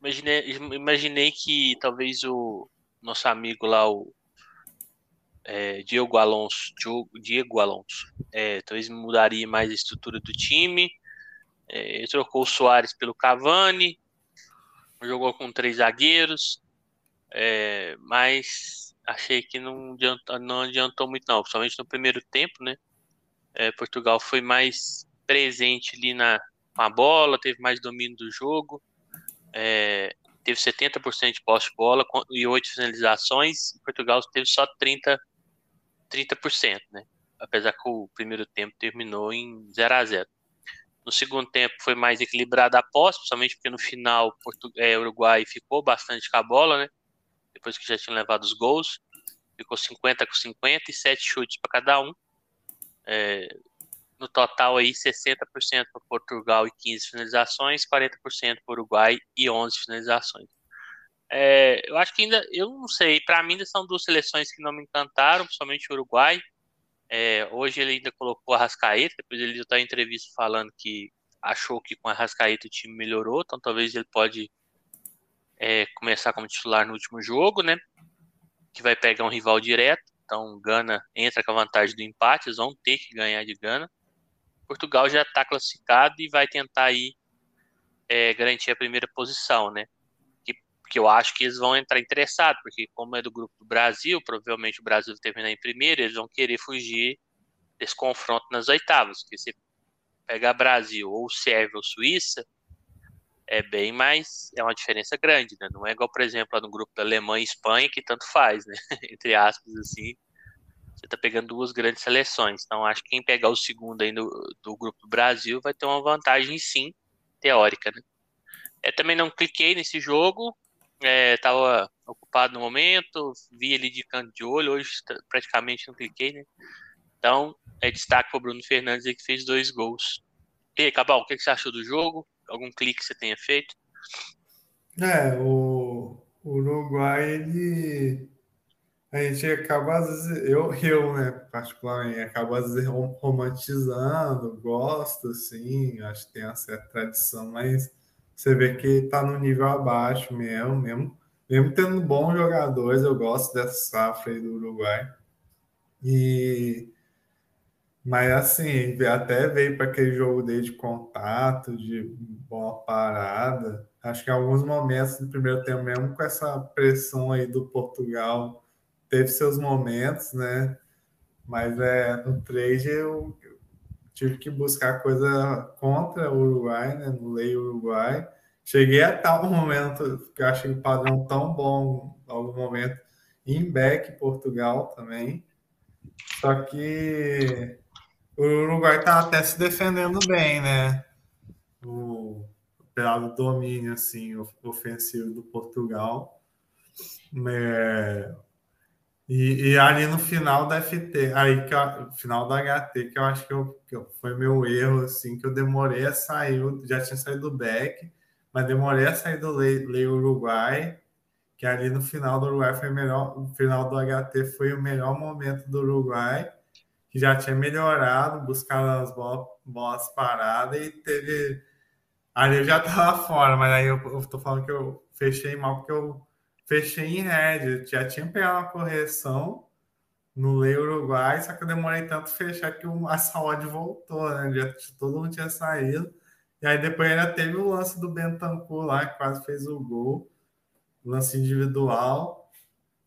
imaginei, imaginei que talvez o nosso amigo lá, o é, Diego Alonso, Diego Alonso, é, talvez mudaria mais a estrutura do time. É, trocou o Soares pelo Cavani, jogou com três zagueiros, é, mas achei que não adiantou, não adiantou muito não, principalmente no primeiro tempo, né? É, Portugal foi mais presente ali na com a bola, teve mais domínio do jogo, é, teve 70% de posse de bola e 8 finalizações, Portugal teve só 30%, 30%, né? Apesar que o primeiro tempo terminou em 0 a 0 No segundo tempo foi mais equilibrada a posse, principalmente porque no final o é, Uruguai ficou bastante com a bola, né? Depois que já tinha levado os gols. Ficou 50 com 50 e 7 chutes para cada um. É, no total aí 60% para Portugal e 15 finalizações, 40% para Uruguai e 11 finalizações. É, eu acho que ainda, eu não sei, para mim ainda são duas seleções que não me encantaram, principalmente o Uruguai. É, hoje ele ainda colocou a Rascaeta, depois ele está em entrevista falando que achou que com a Rascaeta o time melhorou, então talvez ele pode é, começar como titular no último jogo, né? Que vai pegar um rival direto. Então, Gana entra com a vantagem do empate, eles vão ter que ganhar de Gana. Portugal já está classificado e vai tentar aí é, garantir a primeira posição, né? Que, que eu acho que eles vão entrar interessados, porque como é do grupo do Brasil, provavelmente o Brasil vai terminar em primeiro, eles vão querer fugir desse confronto nas oitavas, porque se pegar Brasil ou Sérvia ou Suíça, é bem mais, é uma diferença grande, né? Não é igual, por exemplo, lá no grupo da Alemanha e Espanha, que tanto faz, né? <laughs> Entre aspas, assim, você tá pegando duas grandes seleções. Então, acho que quem pegar o segundo aí no, do grupo do Brasil vai ter uma vantagem, sim, teórica, né? É, também não cliquei nesse jogo, é, tava ocupado no momento, vi ele de canto de olho, hoje praticamente não cliquei, né? Então, é destaque para o Bruno Fernandes que fez dois gols. E aí, Cabal, o que, você achou do jogo? Algum clique que você tenha feito? É, o Uruguai, ele a gente acaba, eu, eu, né, particularmente, acabo às vezes romantizando, gosto, assim, acho que tem uma certa tradição, mas você vê que tá no nível abaixo mesmo, mesmo, mesmo tendo bons jogadores, eu gosto dessa safra aí do Uruguai. E mas assim, até veio para aquele jogo dele de contato, de boa parada. Acho que em alguns momentos do primeiro tempo, mesmo com essa pressão aí do Portugal, teve seus momentos, né? Mas é, no trade eu tive que buscar coisa contra o Uruguai, né? No Lei Uruguai. Cheguei a tal momento que eu achei o padrão tão bom, algum momento, em back Portugal também. Só que o Uruguai tá até se defendendo bem, né? O, pelo domínio assim, ofensivo do Portugal. É, e, e, ali no final da FT, aí que eu, final da HT, que eu acho que, eu, que foi meu erro, assim, que eu demorei a sair, já tinha saído do back, mas demorei a sair do Lei, Lei Uruguai, que ali no final do Uruguai foi melhor, o final do HT foi o melhor momento do Uruguai, que já tinha melhorado, buscado as bolas, bolas paradas e teve. Ali eu já tava fora, mas aí eu, eu tô falando que eu fechei mal porque eu fechei em red, já tinha pegado uma correção no Lei Uruguai, só que eu demorei tanto fechar que a saúde voltou, né? Já, todo mundo tinha saído. E aí depois ainda teve o lance do Bentancur lá, que quase fez o gol, lance individual.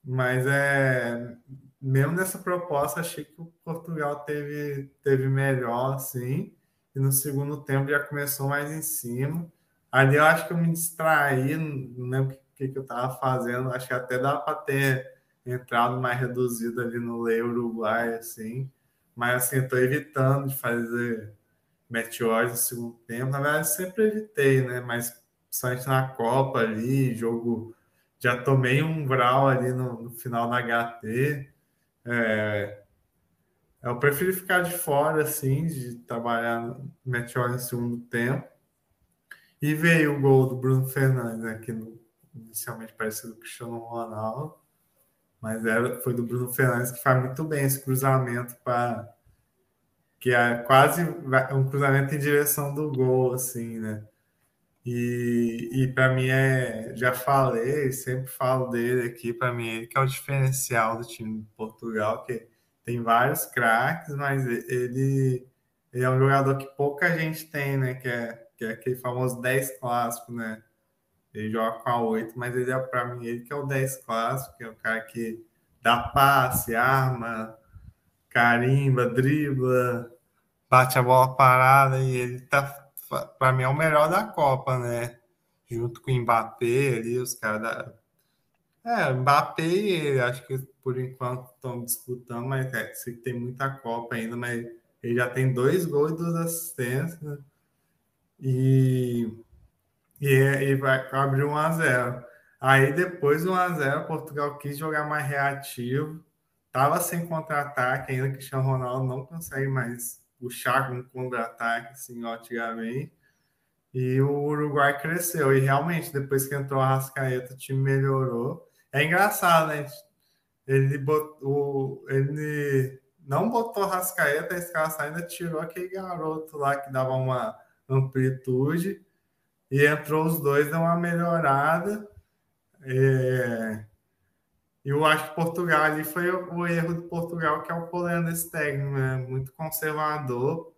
Mas é mesmo nessa proposta, achei que o Portugal teve, teve melhor, sim. E no segundo tempo já começou mais em cima. Ali eu acho que eu me distraí, não lembro que, que eu estava fazendo. Acho que até dá para ter entrado mais reduzido ali no Lei Uruguai, assim. Mas, assim, estou evitando de fazer meteores no segundo tempo. Na verdade, sempre evitei, né? Mas principalmente na Copa ali, jogo já tomei um Vral ali no, no final da HT. É, eu prefiro ficar de fora, assim, de trabalhar no Meteor no segundo tempo. E veio o gol do Bruno Fernandes, né, que no, inicialmente parecia do Cristiano Ronaldo, mas era, foi do Bruno Fernandes que faz muito bem esse cruzamento para que é quase um cruzamento em direção do gol, assim, né? E, e para mim é, já falei, sempre falo dele aqui, para mim ele que é o diferencial do time de Portugal, que tem vários craques, mas ele, ele é um jogador que pouca gente tem, né? Que é, que é aquele famoso 10 clássico, né? Ele joga com a 8, mas ele é para mim ele que é o 10 clássico, que é o cara que dá passe, arma, carimba, dribla, bate a bola parada e ele tá para mim é o melhor da Copa, né? Junto com o Mbappé ali, os caras da. É, Mbappé e ele, acho que por enquanto estão disputando, mas é, sei que tem muita Copa ainda, mas ele já tem dois gols e duas assistências, né? E, e, e vai abrir 1 a 0 Aí depois do 1x0, Portugal quis jogar mais reativo, tava sem contra-ataque, ainda que Cristiano Ronaldo não consegue mais puxar com contra-ataque, assim, antigamente. E o Uruguai cresceu. E realmente, depois que entrou a Rascaeta, o time melhorou. É engraçado, né? Ele, botou, ele não botou Rascaeta, a escalação ainda tirou aquele garoto lá que dava uma amplitude. E entrou os dois, deu uma melhorada. É... Eu acho que Portugal ali foi o erro de Portugal, que é o problema desse técnico, né? Muito conservador.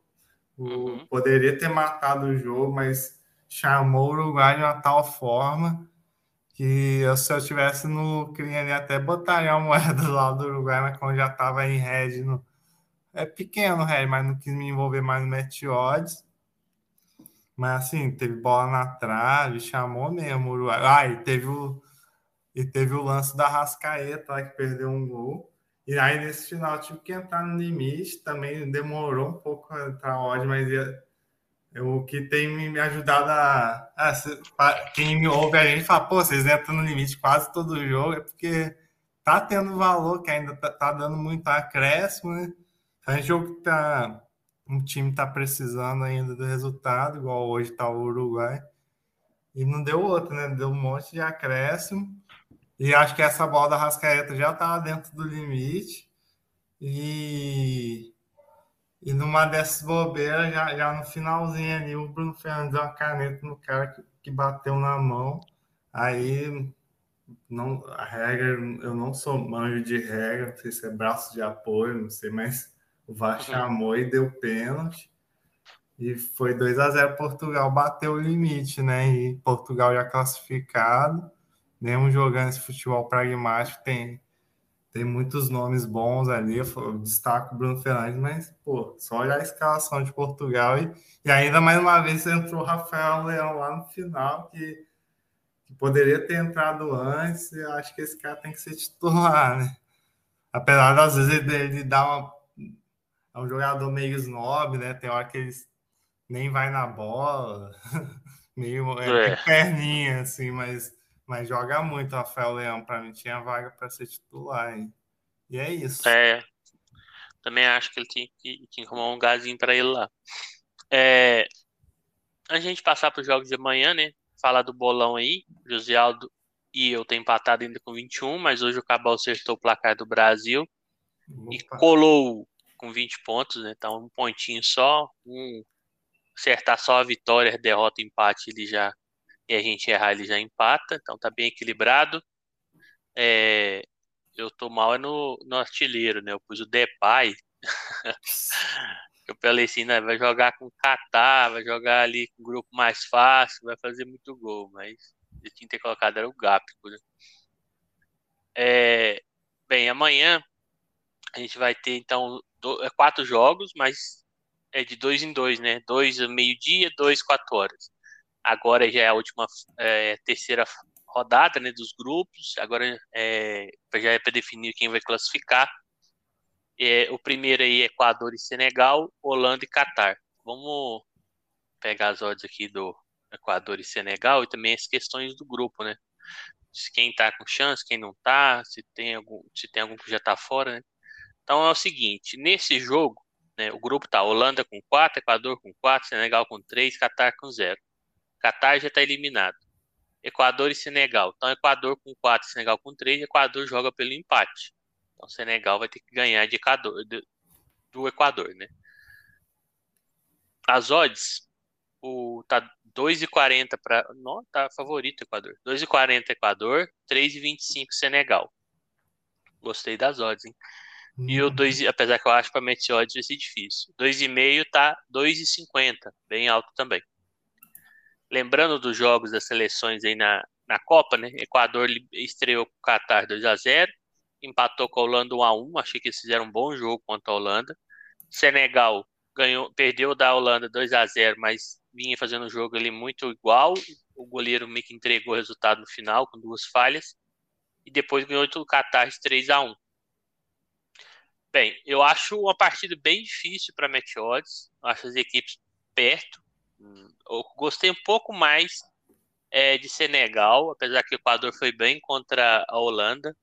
O, uhum. Poderia ter matado o jogo, mas chamou o Uruguai de uma tal forma que eu, se eu tivesse no ali até botaria a <laughs> moeda do lado do Uruguai, mas quando já estava em red no. É pequeno red, mas não quis me envolver mais no match odds. Mas assim, teve bola na trave, chamou mesmo o Uruguai. Ah, e teve o e teve o lance da Rascaeta que perdeu um gol. E aí, nesse final, tive que entrar no limite. Também demorou um pouco a entrar ódio, mas ia, o que tem me ajudado a. a quem me ouve a gente fala, pô, vocês entram no limite quase todo jogo, é porque tá tendo valor, que ainda tá, tá dando muito acréscimo, né? A gente jogo que tá. Um time tá precisando ainda do resultado, igual hoje tá o Uruguai. E não deu outro, né? Deu um monte de acréscimo. E acho que essa bola da Rascaeta já estava dentro do limite. E, e numa dessas bobeiras, já, já no finalzinho ali, o Bruno Fernandes deu uma caneta no cara que, que bateu na mão. Aí não, a regra, eu não sou manjo de regra, não sei se é braço de apoio, não sei, mas o VAR chamou e deu pênalti. E foi 2 a 0 Portugal bateu o limite, né? E Portugal já classificado mesmo jogando esse futebol pragmático, tem, tem muitos nomes bons ali. Eu destaco o Bruno Fernandes, mas, pô, só olhar a escalação de Portugal e, e ainda mais uma vez entrou o Rafael Leão lá no final, que, que poderia ter entrado antes. E acho que esse cara tem que ser titular, né? Apesar das vezes ele, ele dar uma. É um jogador meio snob, né? Tem hora que ele nem vai na bola, <laughs> meio é, é. perninha, assim, mas mas joga muito, Rafael Leão. Para mim, tinha vaga para ser titular. Hein? E é isso. É. Também acho que ele tinha que, tinha que arrumar um lugarzinho para ele lá. É, a gente passar para os jogos de amanhã, né? Falar do bolão aí. José Aldo e eu tenho empatado ainda com 21, mas hoje o Cabal acertou o placar do Brasil Opa. e colou com 20 pontos, né? Então um pontinho só, um acertar só a vitória, derrota, empate, ele já e a gente errar, ele já empata, então tá bem equilibrado. É, eu tô mal é no, no artilheiro, né? Eu pus o Depay. <laughs> eu falei assim, né? vai jogar com o Catar, vai jogar ali com um grupo mais fácil, vai fazer muito gol, mas eu tinha que ter colocado era o Gápico, né? É, bem, amanhã a gente vai ter então do, é quatro jogos, mas é de dois em dois, né? Dois meio-dia, dois, quatro horas. Agora já é a última, é, terceira rodada né, dos grupos. Agora é, já é para definir quem vai classificar. É, o primeiro aí é Equador e Senegal, Holanda e Catar. Vamos pegar as odds aqui do Equador e Senegal e também as questões do grupo, né? quem tá com chance, quem não tá, se tem algum, se tem algum que já tá fora, né? Então é o seguinte, nesse jogo, né, o grupo tá Holanda com 4, Equador com 4, Senegal com 3, Catar com 0. Catar já tá eliminado. Equador e Senegal. Então Equador com 4, Senegal com 3, Equador joga pelo empate. Então Senegal vai ter que ganhar de Equador, do Equador, né? As odds, o tá 2,40 para. Não, tá favorito Equador. 2,40 Equador, 3,25 Senegal. Gostei das odds, hein? 2, uhum. apesar que eu acho para meter odds vai ser difícil. 2,5 tá 2,50, bem alto também. Lembrando dos jogos das seleções aí na, na Copa, né? Equador estreou com o Qatar 2 a 0 empatou com a Holanda 1 a 1 achei que eles fizeram um bom jogo contra a Holanda. Senegal ganhou, perdeu da Holanda 2 a 0 mas vinha fazendo um jogo ali muito igual. O goleiro meio que entregou o resultado no final, com duas falhas. E depois ganhou do Qatar de 3 a 1 Bem, eu acho uma partida bem difícil para match odds. Acho as equipes perto. Eu gostei um pouco mais é, de Senegal, apesar que o Equador foi bem contra a Holanda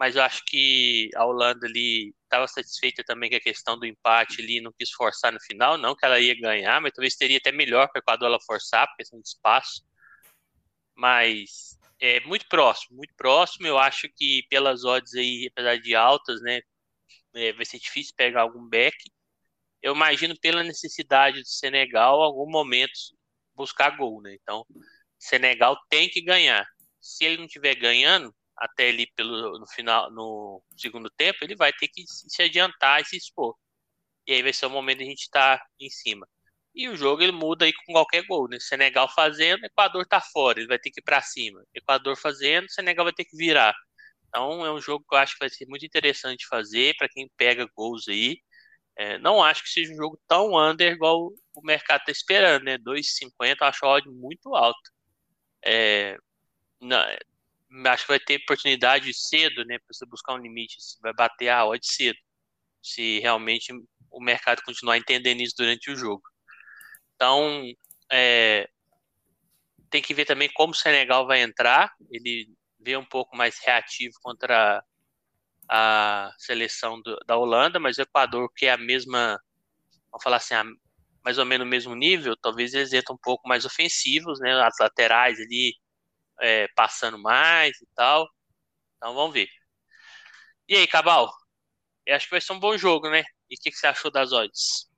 mas eu acho que a Holanda ali estava satisfeita também com a questão do empate ali, não quis forçar no final, não que ela ia ganhar, mas talvez teria até melhor para o Equador ela forçar, por questão de espaço. Mas é muito próximo, muito próximo. Eu acho que pelas odds aí, apesar de altas, né, é, vai ser difícil pegar algum back. Eu imagino pela necessidade do Senegal, algum momento buscar gol, né? Então, Senegal tem que ganhar. Se ele não estiver ganhando, até ele pelo no final no segundo tempo, ele vai ter que se adiantar e se expor. E aí vai ser o momento de a gente estar tá em cima. E o jogo ele muda aí com qualquer gol, né? Senegal fazendo, Equador tá fora, ele vai ter que ir para cima. Equador fazendo, Senegal vai ter que virar. Então é um jogo que eu acho que vai ser muito interessante fazer para quem pega gols aí. É, não acho que seja um jogo tão under igual o mercado tá esperando, né? 2,50 eu acho a odd muito alto. É, acho que vai ter oportunidade cedo, né, para você buscar um limite, vai bater a odd cedo, se realmente o mercado continuar entendendo isso durante o jogo. Então, é, tem que ver também como o Senegal vai entrar, ele vê um pouco mais reativo contra a seleção do, da Holanda, mas o Equador, que é a mesma, vamos falar assim, a, mais ou menos o mesmo nível, talvez eles entrem um pouco mais ofensivos, né, as laterais ali, é, passando mais e tal. Então vamos ver. E aí, Cabal? Eu acho que vai ser um bom jogo, né? E o que, que, você achou das odds?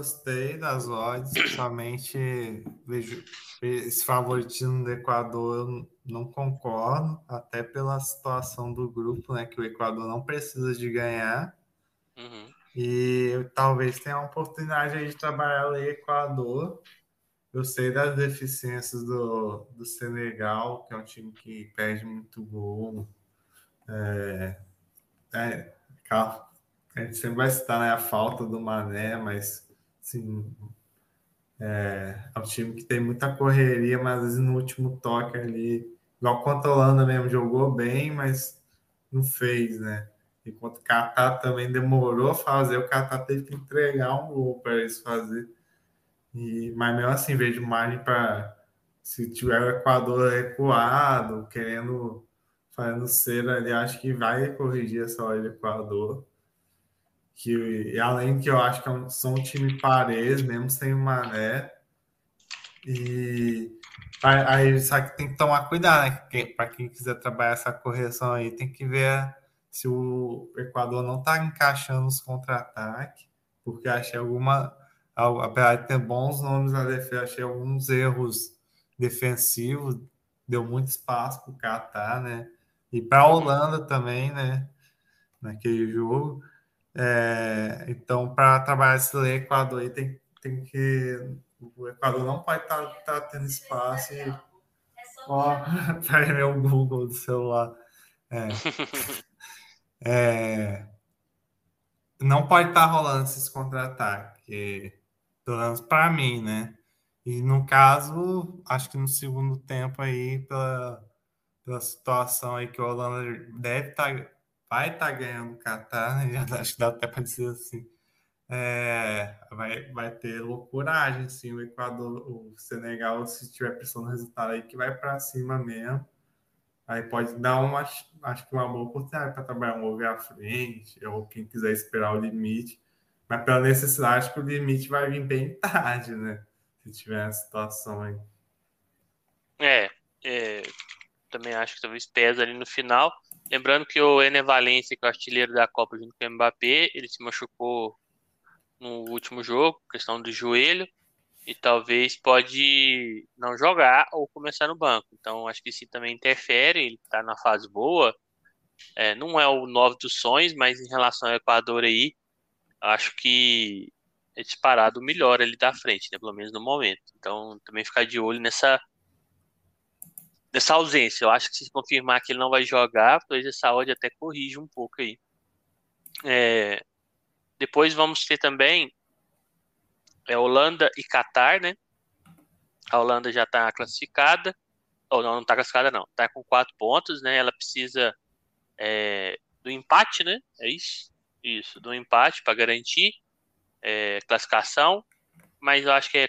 Gostei das odds, somente vejo esse favoritismo do Equador, eu não concordo, até pela situação do grupo, né? Que o Equador não precisa de ganhar. Uhum. E talvez tenha a oportunidade de trabalhar o Equador eu sei das deficiências do, do Senegal, que é um time que perde muito gol. É, é, a gente sempre vai citar né, a falta do Mané, mas assim, é, é um time que tem muita correria, mas às vezes no último toque ali, igual contra a Holanda mesmo, jogou bem, mas não fez, né? Enquanto o Catar também demorou a fazer, o Catar teve que entregar um gol para eles fazer. E, mas mesmo assim, vejo margem para se tiver o Equador recuado, querendo fazendo cera ali, acho que vai corrigir essa hora de Equador. Que, além que eu acho que é um, são um time parês, mesmo sem o Mané. E aí só que tem que tomar cuidado, né? Para quem quiser trabalhar essa correção aí, tem que ver se o Equador não está encaixando os contra-ataques, porque achei alguma apesar de ter bons nomes na defesa, achei alguns erros defensivos, deu muito espaço para o Catar, né? E para a Holanda também, né? Naquele jogo. É, então, para trabalhar esse Equador aí, tem, tem que. O Equador não pode estar tá, tá tendo espaço. E, ó, <laughs> para meu Google do celular. É, <laughs> é, não pode estar tá rolando esses contra-ataques pelo menos para mim, né? E no caso, acho que no segundo tempo aí, pela, pela situação aí que o Holanda deve estar, tá, vai estar tá ganhando o Qatar, né? <laughs> Acho que dá até para dizer assim. é, vai, vai ter loucuragem, sim. O Equador, o Senegal, se tiver pressão no resultado aí, que vai para cima mesmo. Aí pode dar uma, acho que uma boa oportunidade para trabalhar um over à frente, ou quem quiser esperar o limite. Mas pela necessidade, acho que o limite vai vir bem <laughs> tarde, né? Se tiver a situação aí. É, é, também acho que talvez pesa ali no final. Lembrando que o Ené Valencia, que é o artilheiro da Copa junto com o Mbappé, ele se machucou no último jogo, questão do joelho, e talvez pode não jogar ou começar no banco. Então acho que isso também interfere, ele está na fase boa. É, não é o 9 dos sonhos, mas em relação ao Equador aí, acho que é disparado melhor ali da frente, né? Pelo menos no momento. Então também ficar de olho nessa nessa ausência. Eu acho que se confirmar que ele não vai jogar, talvez a saúde até corrige um pouco aí. É, depois vamos ter também é, Holanda e Catar, né? A Holanda já está classificada. Ou não, não está classificada, não. Está com quatro pontos, né? Ela precisa é, do empate, né? É isso? Isso, do empate para garantir é, classificação. Mas eu acho que é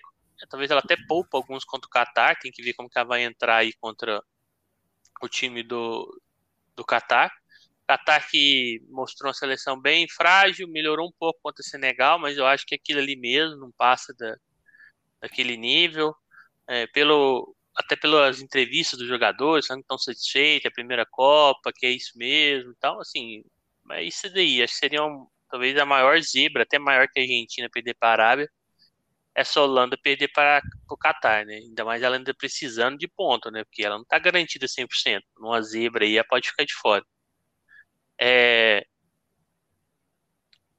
talvez ela até poupa alguns contra o Qatar, tem que ver como que ela vai entrar aí contra o time do, do Qatar. Qatar que mostrou uma seleção bem frágil, melhorou um pouco contra o Senegal, mas eu acho que aquilo ali mesmo não passa da, daquele nível. É, pelo, até pelas entrevistas dos jogadores, falando que estão satisfeitos, é a primeira Copa, que é isso mesmo então assim, mas isso daí, acho que seria um, talvez a maior zebra, até maior que a Argentina perder para a Arábia, essa Holanda perder para o Qatar, né? Ainda mais ela ainda precisando de ponto, né? Porque ela não está garantida 100%. Numa zebra aí, ela pode ficar de fora. É...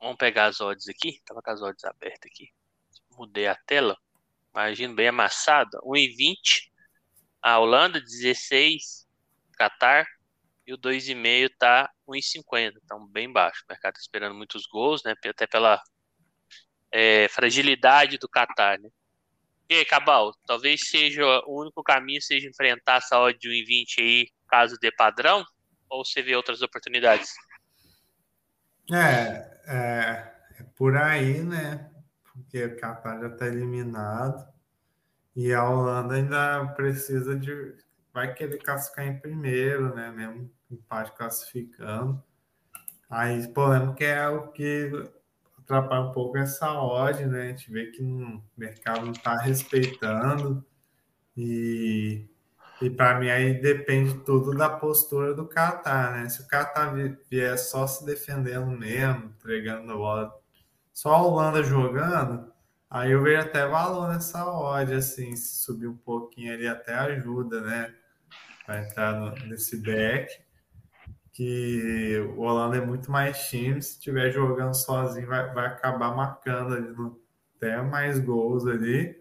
Vamos pegar as odds aqui. Tava com as odds abertas aqui. Mudei a tela. Imagino bem amassada. 1,20. A Holanda, 16. Qatar. E o 2,5 tá 1,50. Então, bem baixo. O mercado tá esperando muitos gols, né? Até pela é, fragilidade do Qatar, né? E aí, Cabal, talvez seja o único caminho seja enfrentar essa odd de 1,20 aí, caso dê padrão, ou você vê outras oportunidades? É, é, é por aí, né? Porque o Qatar já está eliminado e a Holanda ainda precisa de. Vai querer classificar em primeiro, né? Mesmo empate classificando. Aí, polêmica é o que atrapalha um pouco essa odd, né? A gente vê que o mercado não está respeitando e, e para mim aí depende tudo da postura do Qatar, né? Se o Qatar vier só se defendendo mesmo, entregando bola, só a Holanda jogando, aí eu vejo até valor nessa odd, assim, se subir um pouquinho ali até ajuda, né? Vai entrar no, nesse back que o Holanda é muito mais time, se estiver jogando sozinho vai, vai acabar marcando ali no, até mais gols ali.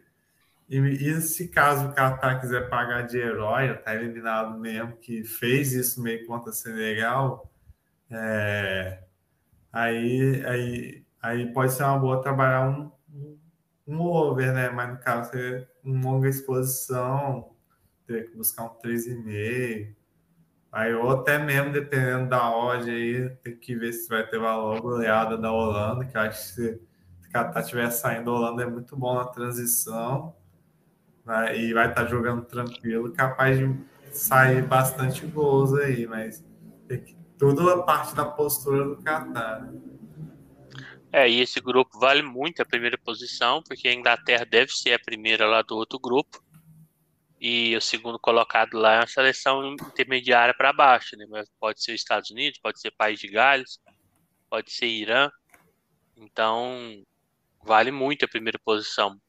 E, e se caso o Qatar quiser pagar de herói, tá eliminado mesmo, que fez isso meio contra Senegal, é, aí, aí, aí pode ser uma boa trabalhar um, um over, né? Mas no caso, é uma longa exposição, ter que buscar um 3,5 Aí, ou até mesmo, dependendo da odd aí, tem que ver se vai ter valor goleada da Holanda, que acho que se o Catar estiver saindo, a Holanda é muito bom na transição né? e vai estar tá jogando tranquilo, capaz de sair bastante gols aí, mas que, tudo a parte da postura do Catar. Né? É, e esse grupo vale muito a primeira posição, porque a Inglaterra deve ser a primeira lá do outro grupo e o segundo colocado lá é uma seleção intermediária para baixo, né? Mas pode ser Estados Unidos, pode ser País de Gales, pode ser Irã. Então, vale muito a primeira posição.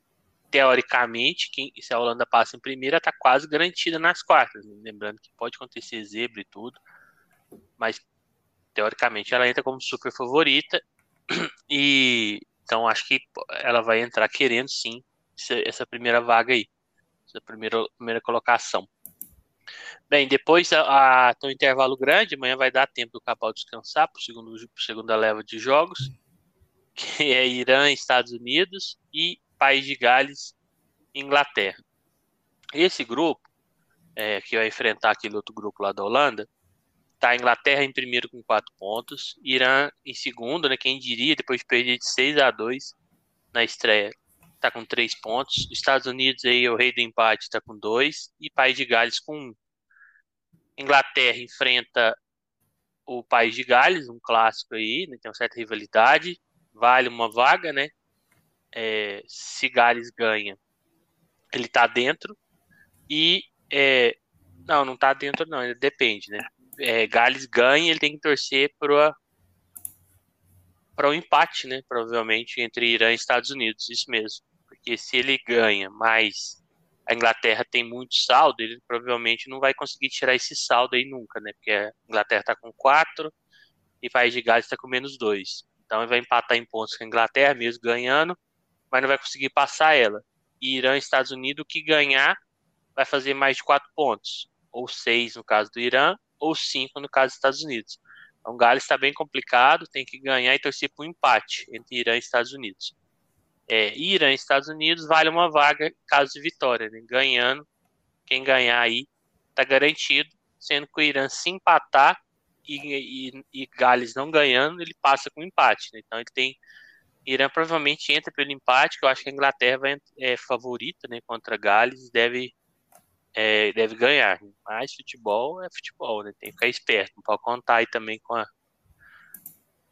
Teoricamente, quem, se a Holanda passa em primeira, está quase garantida nas quartas. Né? Lembrando que pode acontecer zebra e tudo, mas teoricamente ela entra como super favorita. E então acho que ela vai entrar querendo sim essa primeira vaga aí da primeira, primeira colocação. Bem, depois a, a, tem um intervalo grande, amanhã vai dar tempo do Cabal descansar para segundo, segunda leva de jogos, que é Irã, Estados Unidos e País de Gales, Inglaterra. Esse grupo, é, que vai enfrentar aquele outro grupo lá da Holanda, tá a Inglaterra em primeiro com quatro pontos, Irã em segundo, né? Quem diria, depois de perder de 6 a 2 na estreia, tá com três pontos. Estados Unidos aí, o rei do empate, tá com dois. E País de Gales com um. Inglaterra enfrenta o País de Gales, um clássico aí, né, tem uma certa rivalidade, vale uma vaga, né? É, se Gales ganha, ele tá dentro. E é, não, não tá dentro, não, ele depende, né? É, Gales ganha, ele tem que torcer para para um empate, né? Provavelmente entre Irã e Estados Unidos, isso mesmo. Porque se ele ganha, mas a Inglaterra tem muito saldo, ele provavelmente não vai conseguir tirar esse saldo aí nunca, né? Porque a Inglaterra está com 4 e o País de Gales está com menos 2. Então ele vai empatar em pontos com a Inglaterra, mesmo ganhando, mas não vai conseguir passar ela. E Irã e Estados Unidos, o que ganhar, vai fazer mais de 4 pontos. Ou 6 no caso do Irã, ou 5 no caso dos Estados Unidos. Então, Gales está bem complicado, tem que ganhar e torcer para um empate entre Irã e Estados Unidos. É, Irã e Estados Unidos vale uma vaga caso de vitória, né? ganhando. Quem ganhar aí está garantido, sendo que o Irã se empatar e, e, e, Gales não ganhando, ele passa com empate. Né? Então ele tem. Irã provavelmente entra pelo empate, que eu acho que a Inglaterra vai, é favorita né, contra Gales, deve é, deve ganhar. Mas futebol é futebol, né? Tem que ficar esperto, não pode contar aí também com a,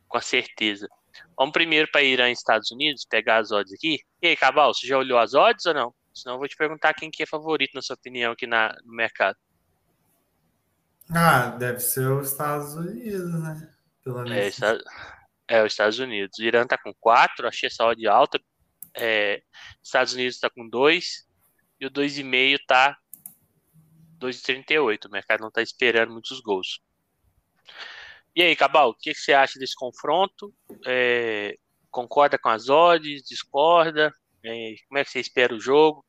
com a certeza. Vamos primeiro para Irã e Estados Unidos, pegar as odds aqui. E aí, Cabal, você já olhou as odds ou não? Senão eu vou te perguntar quem que é favorito, na sua opinião, aqui na, no mercado. Ah, deve ser os Estados Unidos, né? Pelo menos. É, é, os Estados Unidos. O Irã tá com 4, achei essa odd alta. É, Estados Unidos está com 2 e o 2,5 tá 2,38. O mercado não está esperando muitos gols. E aí, Cabal, o que, você acha desse confronto? É, concorda com as odds? Discorda? É, como é que você espera o jogo?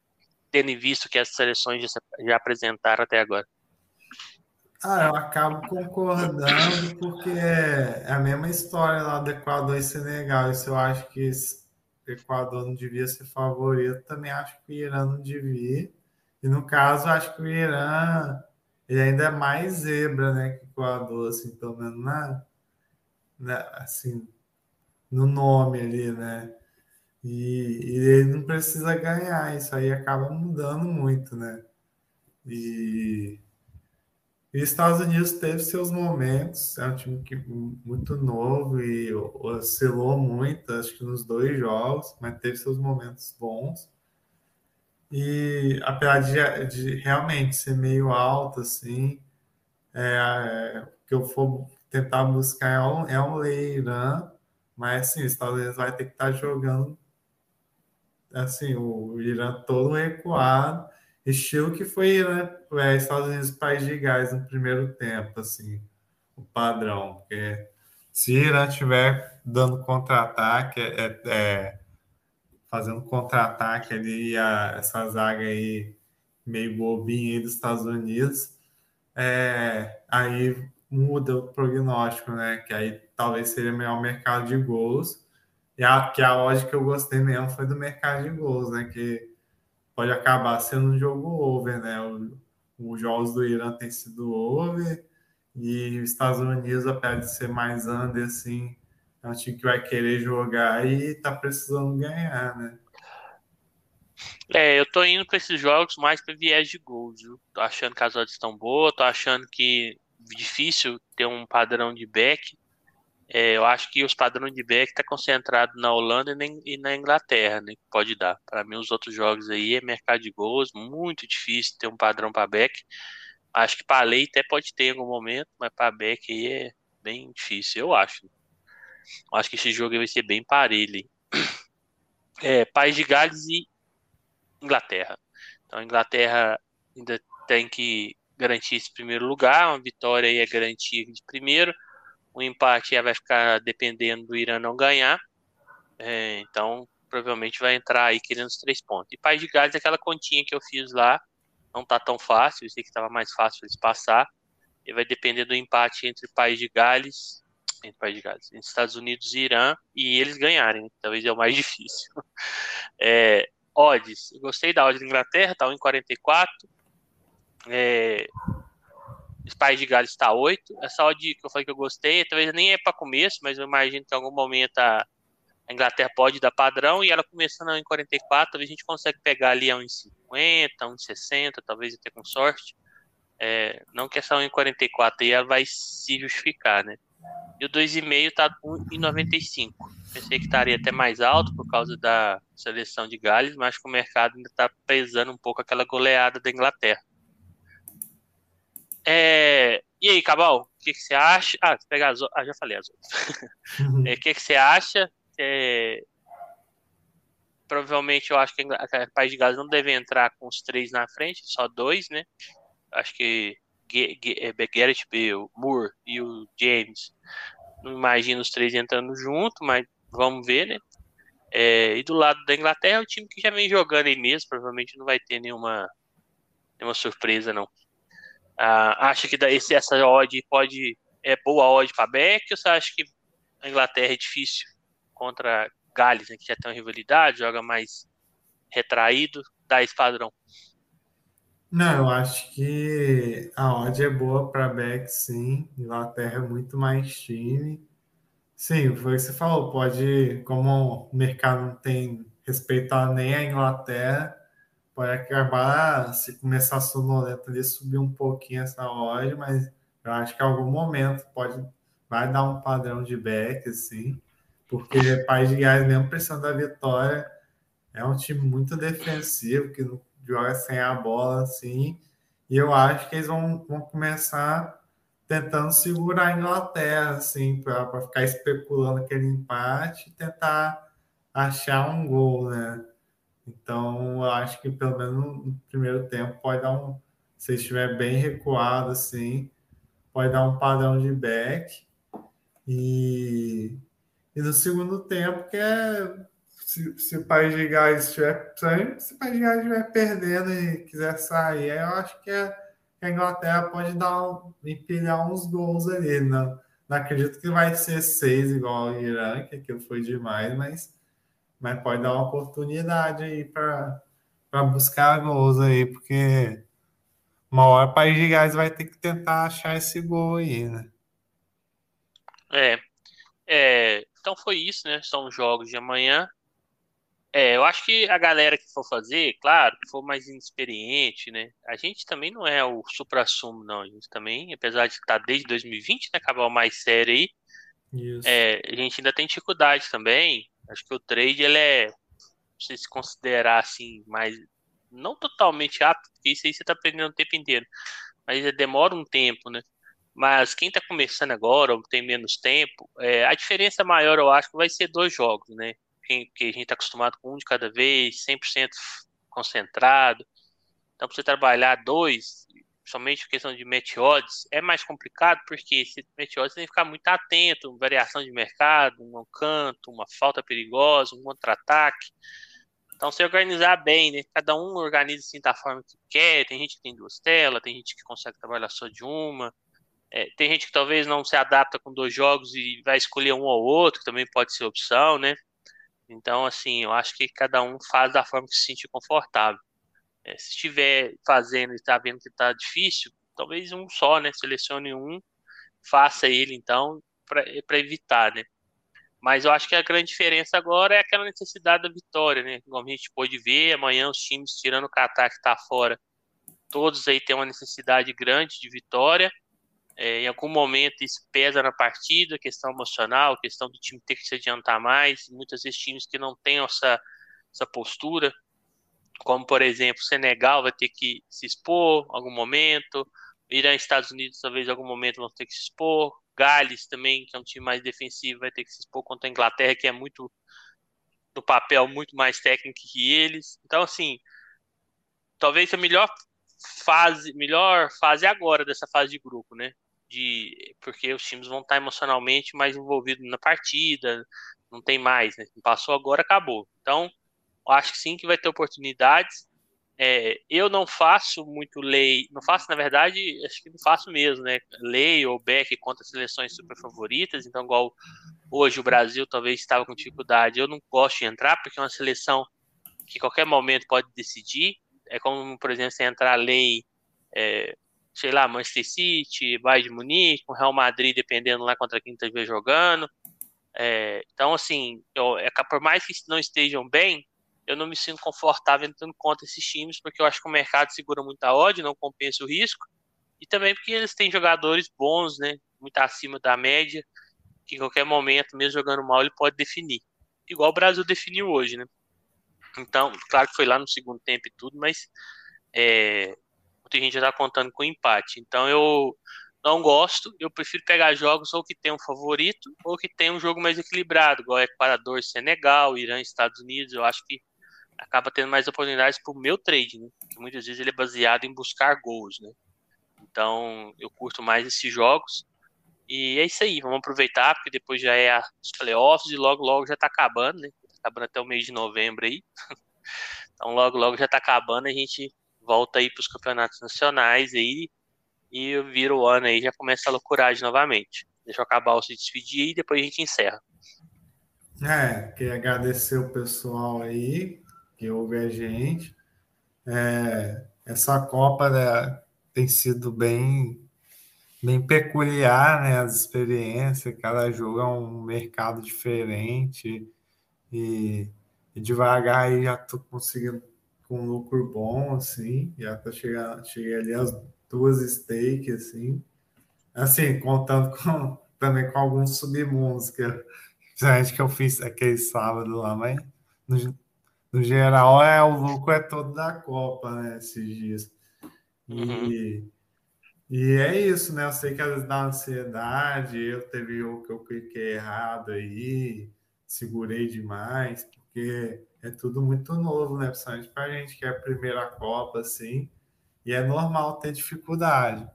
Tendo em visto que as seleções já, já apresentaram até agora. Ah, eu acabo concordando porque é a mesma história lá do Equador e Senegal. Isso eu acho que o Equador não devia ser favorito. Também acho que o Irã não devia. E no caso, acho que o Irã ele ainda é mais zebra, né, que o Equador, assim, pelo menos na, na, assim, no nome ali, né? E, e, ele não precisa ganhar, isso aí acaba mudando muito, né? E, e os Estados Unidos teve seus momentos, é um time que, muito novo e oscilou muito, acho que nos dois jogos, mas teve seus momentos bons. E apesar de, de realmente ser meio alto, assim, é, que eu for tentar buscar é um, é um leirão, mas assim, os Estados Unidos vai ter que estar tá jogando assim, o Irã todo recuado, estilo que foi Irã, é, Estados Unidos País de Gás no primeiro tempo, assim, o padrão, porque se Irã estiver dando contra-ataque, é, é, fazendo contra-ataque ali, a, essa zaga aí meio bobinha aí dos Estados Unidos, é, aí muda o prognóstico, né? Que aí talvez seja melhor mercado de gols. E a, que a lógica que eu gostei mesmo foi do mercado de gols, né? Que pode acabar sendo um jogo over, né? os jogos do Irã têm sido over e os Estados Unidos, apesar de ser mais under, assim, é um time que vai querer jogar e tá precisando ganhar, né? É, eu tô indo com esses jogos mais para viés de gols, viu? Tô achando que as odds estão boas, tô achando que difícil ter um padrão de back. É, eu acho que os padrões de back tá concentrado na Holanda e na Inglaterra, né? Pode dar. Para mim, os outros jogos aí é mercado de gols, muito difícil ter um padrão para back. Acho que para lei até pode ter em algum momento, mas para back aí é bem difícil, eu acho. Acho que esse jogo vai ser bem parelho. É, País de Gales e Inglaterra. Então a Inglaterra ainda tem que garantir esse primeiro lugar, uma vitória aí é garantia de primeiro, o empate vai ficar dependendo do Irã não ganhar, é, então provavelmente vai entrar aí querendo os três pontos. E País de Gales, aquela continha que eu fiz lá, não tá tão fácil, eu sei que estava mais fácil eles passar, e vai depender do empate entre País de Gales entre País de Gales, entre Estados Unidos e Irã, e eles ganharem, talvez é o mais <laughs> difícil. É, odds, eu gostei da odd da Inglaterra, tá 1,44. É, País de Gales está 8. Essa odd que eu falei que eu gostei, talvez nem é para começo, mas eu imagino que em algum momento a, a Inglaterra pode dar padrão e ela começando em 44, talvez a gente consiga pegar ali a 1,50, 1,60, talvez até com sorte. É, não que essa 1,44 aí ela vai se justificar, né? E o 2,5 tá 1,95. Pensei que estaria até mais alto por causa da seleção de Gales, mas que o mercado ainda está pesando um pouco aquela goleada da Inglaterra. É... E aí, Cabal, o que, que você acha? Ah, pegar as ah, já falei as outras. <laughs> É, o que, que você acha? É... Provavelmente eu acho que o País de Gales não deve entrar com os três na frente, só dois, né? Acho que é, Garrett Bale, Moore e o James. Não imagino os três entrando junto, mas vamos ver, né? É, e do lado da Inglaterra, é o time que já vem jogando aí mesmo, provavelmente não vai ter nenhuma, nenhuma surpresa, não. Ah, acha que essa odd pode é boa odd para Beck ou você acha que a Inglaterra é difícil contra Gales, né, que já tem uma rivalidade, joga mais retraído, dá esse padrão? Não, eu acho que a odd é boa para Beck, sim. Inglaterra é muito mais time. Sim, foi o que você falou. Pode, como o mercado não tem respeitar nem a Inglaterra, pode acabar, se começar a sonolenta ali, subir um pouquinho essa odd, mas eu acho que em algum momento pode, vai dar um padrão de back, assim, porque o País de Gás, mesmo precisando da vitória, é um time muito defensivo, que joga sem a bola, assim, e eu acho que eles vão, vão começar tentando segurar a Inglaterra, assim, para ficar especulando aquele empate e tentar achar um gol, né? Então, eu acho que pelo menos no primeiro tempo pode dar um. Se estiver bem recuado, assim, pode dar um padrão de back. E, e no segundo tempo, que é se, se o País de Gás estiver se o País de estiver perdendo e quiser sair, eu acho que a, Inglaterra pode dar empilhar uns gols ali. Não, não acredito que vai ser seis igual o Irã, que aquilo foi demais, mas mas pode dar uma oportunidade aí para buscar gols aí, porque uma hora o País de Gás vai ter que tentar achar esse gol aí, né? É, é, então foi isso, né? São os jogos de amanhã. É, eu acho que a galera que for fazer, claro, que for mais inexperiente, né? A gente também não é o supra-sumo, não. A gente também, apesar de estar desde 2020, né? Acabar mais sério aí. É, a gente ainda tem dificuldade também. Acho que o trade ele é, se se considerar assim, mais não totalmente apto, porque isso aí você está aprendendo o tempo inteiro, mas demora um tempo, né? Mas quem está começando agora ou tem menos tempo, é, a diferença maior eu acho vai ser dois jogos, né? Que a gente está acostumado com um de cada vez, 100% concentrado. Então, para você trabalhar dois, somente questão de match odds, é mais complicado porque esse match odds tem que ficar muito atento, variação de mercado, um canto, uma falta perigosa, um contra-ataque. Então, se organizar bem, né? Cada um organiza assim da forma que quer. Tem gente que tem duas telas, tem gente que consegue trabalhar só de uma. É, tem gente que talvez não se adapta com dois jogos e vai escolher um ou outro, que também pode ser opção, né? Então, assim, eu acho que cada um faz da forma que se sentir confortável. É, se estiver fazendo e está vendo que está difícil, talvez um só, né? Selecione um, faça ele então para evitar, né? Mas eu acho que a grande diferença agora é aquela necessidade da vitória, né? Como a gente pôde ver, amanhã os times, tirando o Qatar que está fora, todos aí têm uma necessidade grande de vitória. É, em algum momento isso pesa na partida, questão emocional, questão do time ter que se adiantar mais. Muitas vezes times que não têm essa, essa postura como por exemplo, Senegal vai ter que se expor em algum momento, Irã e Estados Unidos talvez em algum momento vão ter que se expor, Gales também, que é um time mais defensivo, vai ter que se expor contra a Inglaterra, que é muito no papel muito mais técnico que eles. Então assim, talvez a melhor fase, melhor fase agora dessa fase de grupo, né? De, porque os times vão estar emocionalmente mais envolvidos na partida, não tem mais, né? Passou agora, acabou. Então, acho que sim que vai ter oportunidades. É, eu não faço muito lei, não faço na verdade, acho que não faço mesmo, né? Lei ou back contra seleções super favoritas, então igual hoje o Brasil talvez estava com dificuldade, eu não gosto de entrar porque é uma seleção que qualquer momento pode decidir. É como, por exemplo, você entrar lei é, sei lá, Manchester City, Bayern de Munique, o Real Madrid, dependendo lá contra quem estiver jogando. É, então, assim, eu, é, por mais que não estejam bem, eu não me sinto confortável entrando contra esses times, porque eu acho que o mercado segura muita ódio, não compensa o risco, e também porque eles têm jogadores bons, né, muito acima da média, que em qualquer momento, mesmo jogando mal, ele pode definir. Igual o Brasil definiu hoje, né? Então, claro que foi lá no segundo tempo e tudo, mas é, muita gente já está contando com empate. Então eu não gosto, eu prefiro pegar jogos ou que tem um favorito ou que tem um jogo mais equilibrado, igual Equador, Senegal, Irã, Estados Unidos. Eu acho que acaba tendo mais oportunidades para o meu trade, né? Muitas vezes ele é baseado em buscar gols, né? Então eu curto mais esses jogos. E é isso aí, vamos aproveitar, porque depois já é os playoffs e logo, logo já tá acabando, né? Tá acabando até o mês de novembro aí. <laughs> Então logo, logo já tá acabando, a gente volta aí para os campeonatos nacionais aí e vira o ano aí, já começa a loucuragem novamente. Deixa eu acabar o se despedir e depois a gente encerra. É, queria agradecer o pessoal aí que ouve a gente. É, essa Copa né, tem sido bem, bem peculiar, né? As experiências, cada jogo é um mercado diferente e, e devagar aí já estou conseguindo com lucro bom, assim, já tá chegando, cheguei ali às duas stakes, assim, assim, contando <laughs> com, também com alguns submundos, que, principalmente <laughs> que eu fiz aquele sábado lá, mas no, no geral é o lucro é todo da Copa, né, esses dias. E, uhum. e é isso, né, eu sei que às vezes dá ansiedade, eu teve o que eu cliquei errado aí, segurei demais, porque é tudo muito novo, né? Principalmente para a gente que é a primeira Copa, assim, e é normal ter dificuldade.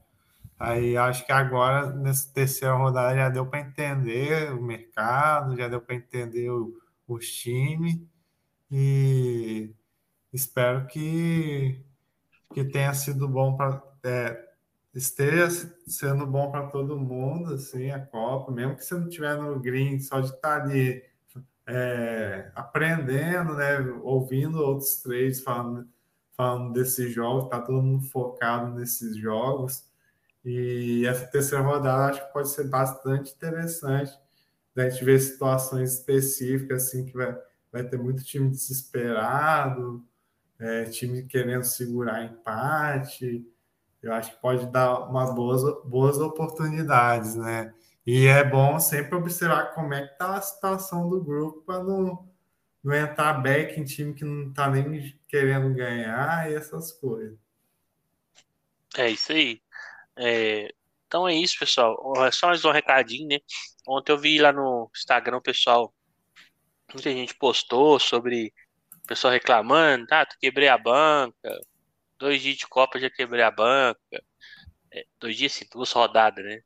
Aí acho que agora, nessa terceira rodada, já deu para entender o mercado, já deu para entender o, os times, e espero que, que tenha sido bom para. É, esteja sendo bom para todo mundo, assim, a Copa, mesmo que você não estiver no green, só de estar ali é, aprendendo, né, ouvindo outros trades falando, falando desses jogos, tá todo mundo focado nesses jogos. E essa terceira rodada acho que pode ser bastante interessante. Né, a gente ver situações específicas, assim, que vai, vai ter muito time desesperado, é, time querendo segurar empate. Eu acho que pode dar uma boas, boas oportunidades, né? E é bom sempre observar como é que está a situação do grupo para não, não entrar back em time que não está nem querendo ganhar e essas coisas. É isso aí. É, então é isso, pessoal. É só mais um recadinho, né? Ontem eu vi lá no Instagram pessoal, muita gente postou sobre o pessoal reclamando, ah, tu quebrei a banca, dois dias de Copa já quebrei a banca, é, dois dias, sim, duas rodadas, né?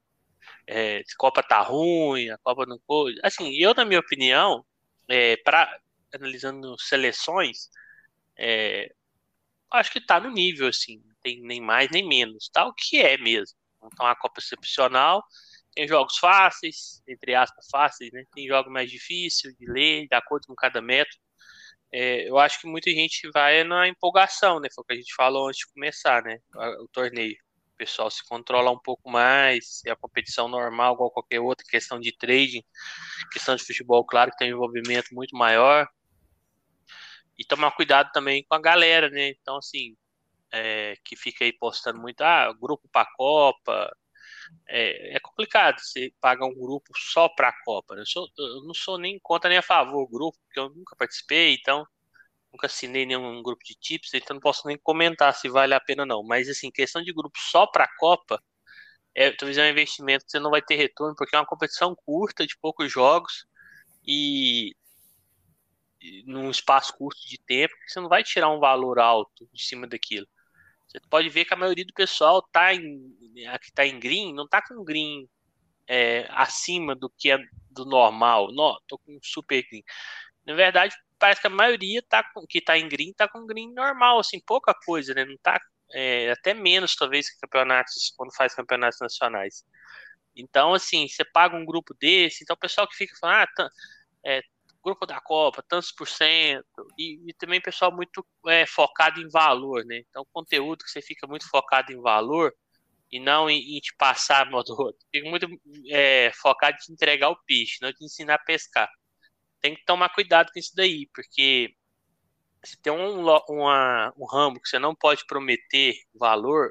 É, Copa tá ruim, a Copa não foi. Assim, eu, na minha opinião, é, para analisando seleções, é, acho que tá no nível, assim, tem nem mais nem menos, tá o que é mesmo. Então, a Copa excepcional, tem jogos fáceis, entre aspas, fáceis, né? Tem jogos mais difíceis de ler, de acordo com cada método. É, eu acho que muita gente vai na empolgação, né? Foi o que a gente falou antes de começar, né? O torneio pessoal se controlar um pouco mais, é a competição normal, igual qualquer outra, questão de trading, questão de futebol, claro que tem um envolvimento muito maior. E tomar cuidado também com a galera, né? Então, assim, é, que fica aí postando muito, ah, grupo para Copa. É, é, complicado você pagar um grupo só para a Copa. Né? Eu, sou, eu não sou nem contra nem a favor do grupo, porque eu nunca participei, então nunca assinei nenhum grupo de tips, então não posso nem comentar se vale a pena ou não. Mas, assim, questão de grupo só para a Copa, é, talvez é um investimento que você não vai ter retorno, porque é uma competição curta, de poucos jogos, e, e num espaço curto de tempo, você não vai tirar um valor alto de cima daquilo. Você pode ver que a maioria do pessoal tá em, que está em green, não está com green é, acima do que é do normal. Não, tô com super green. Na verdade, parece que a maioria tá com, que tá em green tá com green normal, assim, pouca coisa, né? Não tá é, até menos, talvez, que campeonatos, quando faz campeonatos nacionais. Então, assim, você paga um grupo desse, então o pessoal que fica falando, ah, é, grupo da Copa, tantos por cento, e, e também pessoal muito é, focado em valor, né? Então, conteúdo que você fica muito focado em valor, e não em, em te passar a moto outro. Fico muito é, focado em entregar o peixe, não te ensinar a pescar. Tem que tomar cuidado com isso daí, porque se tem um, uma, um ramo que você não pode prometer valor,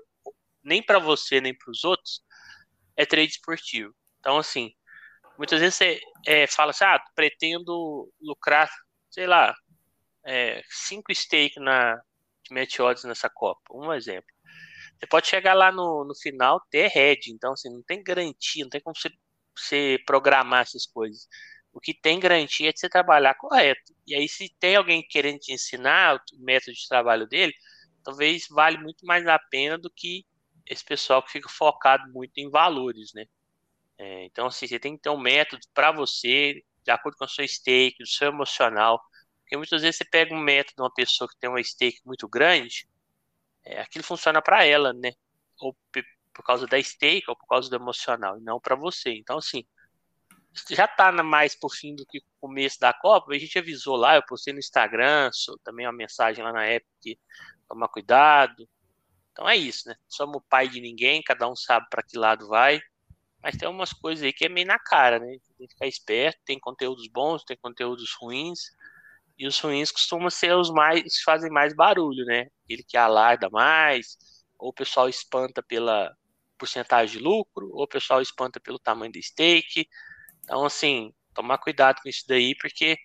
nem para você, nem para os outros, é trade esportivo. Então, assim, muitas vezes você é, fala assim, ah, pretendo lucrar, sei lá, é, cinco stake na de match odds nessa Copa, um exemplo. Você pode chegar lá no, no final ter head, então assim, não tem garantia, não tem como você, você programar essas coisas. O que tem garantia é de você trabalhar correto. E aí, se tem alguém querendo te ensinar o método de trabalho dele, talvez vale muito mais a pena do que esse pessoal que fica focado muito em valores, né? É, então, assim, você tem que ter um método para você, de acordo com o seu stake, o seu emocional. Porque muitas vezes você pega um método de uma pessoa que tem uma stake muito grande, é, aquilo funciona para ela, né? Ou por causa da stake, ou por causa do emocional, e não para você. Então, assim, já tá mais por fim do que o começo da Copa, a gente avisou lá, eu postei no Instagram, também uma mensagem lá na época que tomar cuidado. Então é isso, né? Somos pai de ninguém, cada um sabe para que lado vai. Mas tem umas coisas aí que é meio na cara, né? Tem que ficar esperto, tem conteúdos bons, tem conteúdos ruins. E os ruins costumam ser os mais fazem mais barulho, né? Aquele que alarda mais, ou o pessoal espanta pela porcentagem de lucro, ou o pessoal espanta pelo tamanho do stake. Então, assim, tomar cuidado com isso daí, porque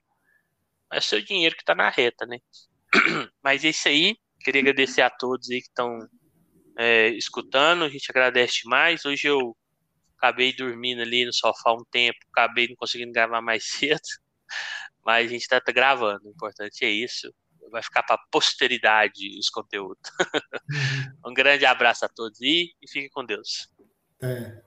é seu dinheiro que está na reta, né? <clears throat> Mas é isso aí. Queria agradecer a todos aí que estão é, escutando. A gente agradece mais. Hoje eu acabei dormindo ali no sofá um tempo, acabei não conseguindo gravar mais <laughs> cedo. Mas a gente está gravando. O importante é isso. Vai ficar para posteridade os conteúdos. <laughs> um grande abraço a todos e, e fiquem com Deus. É.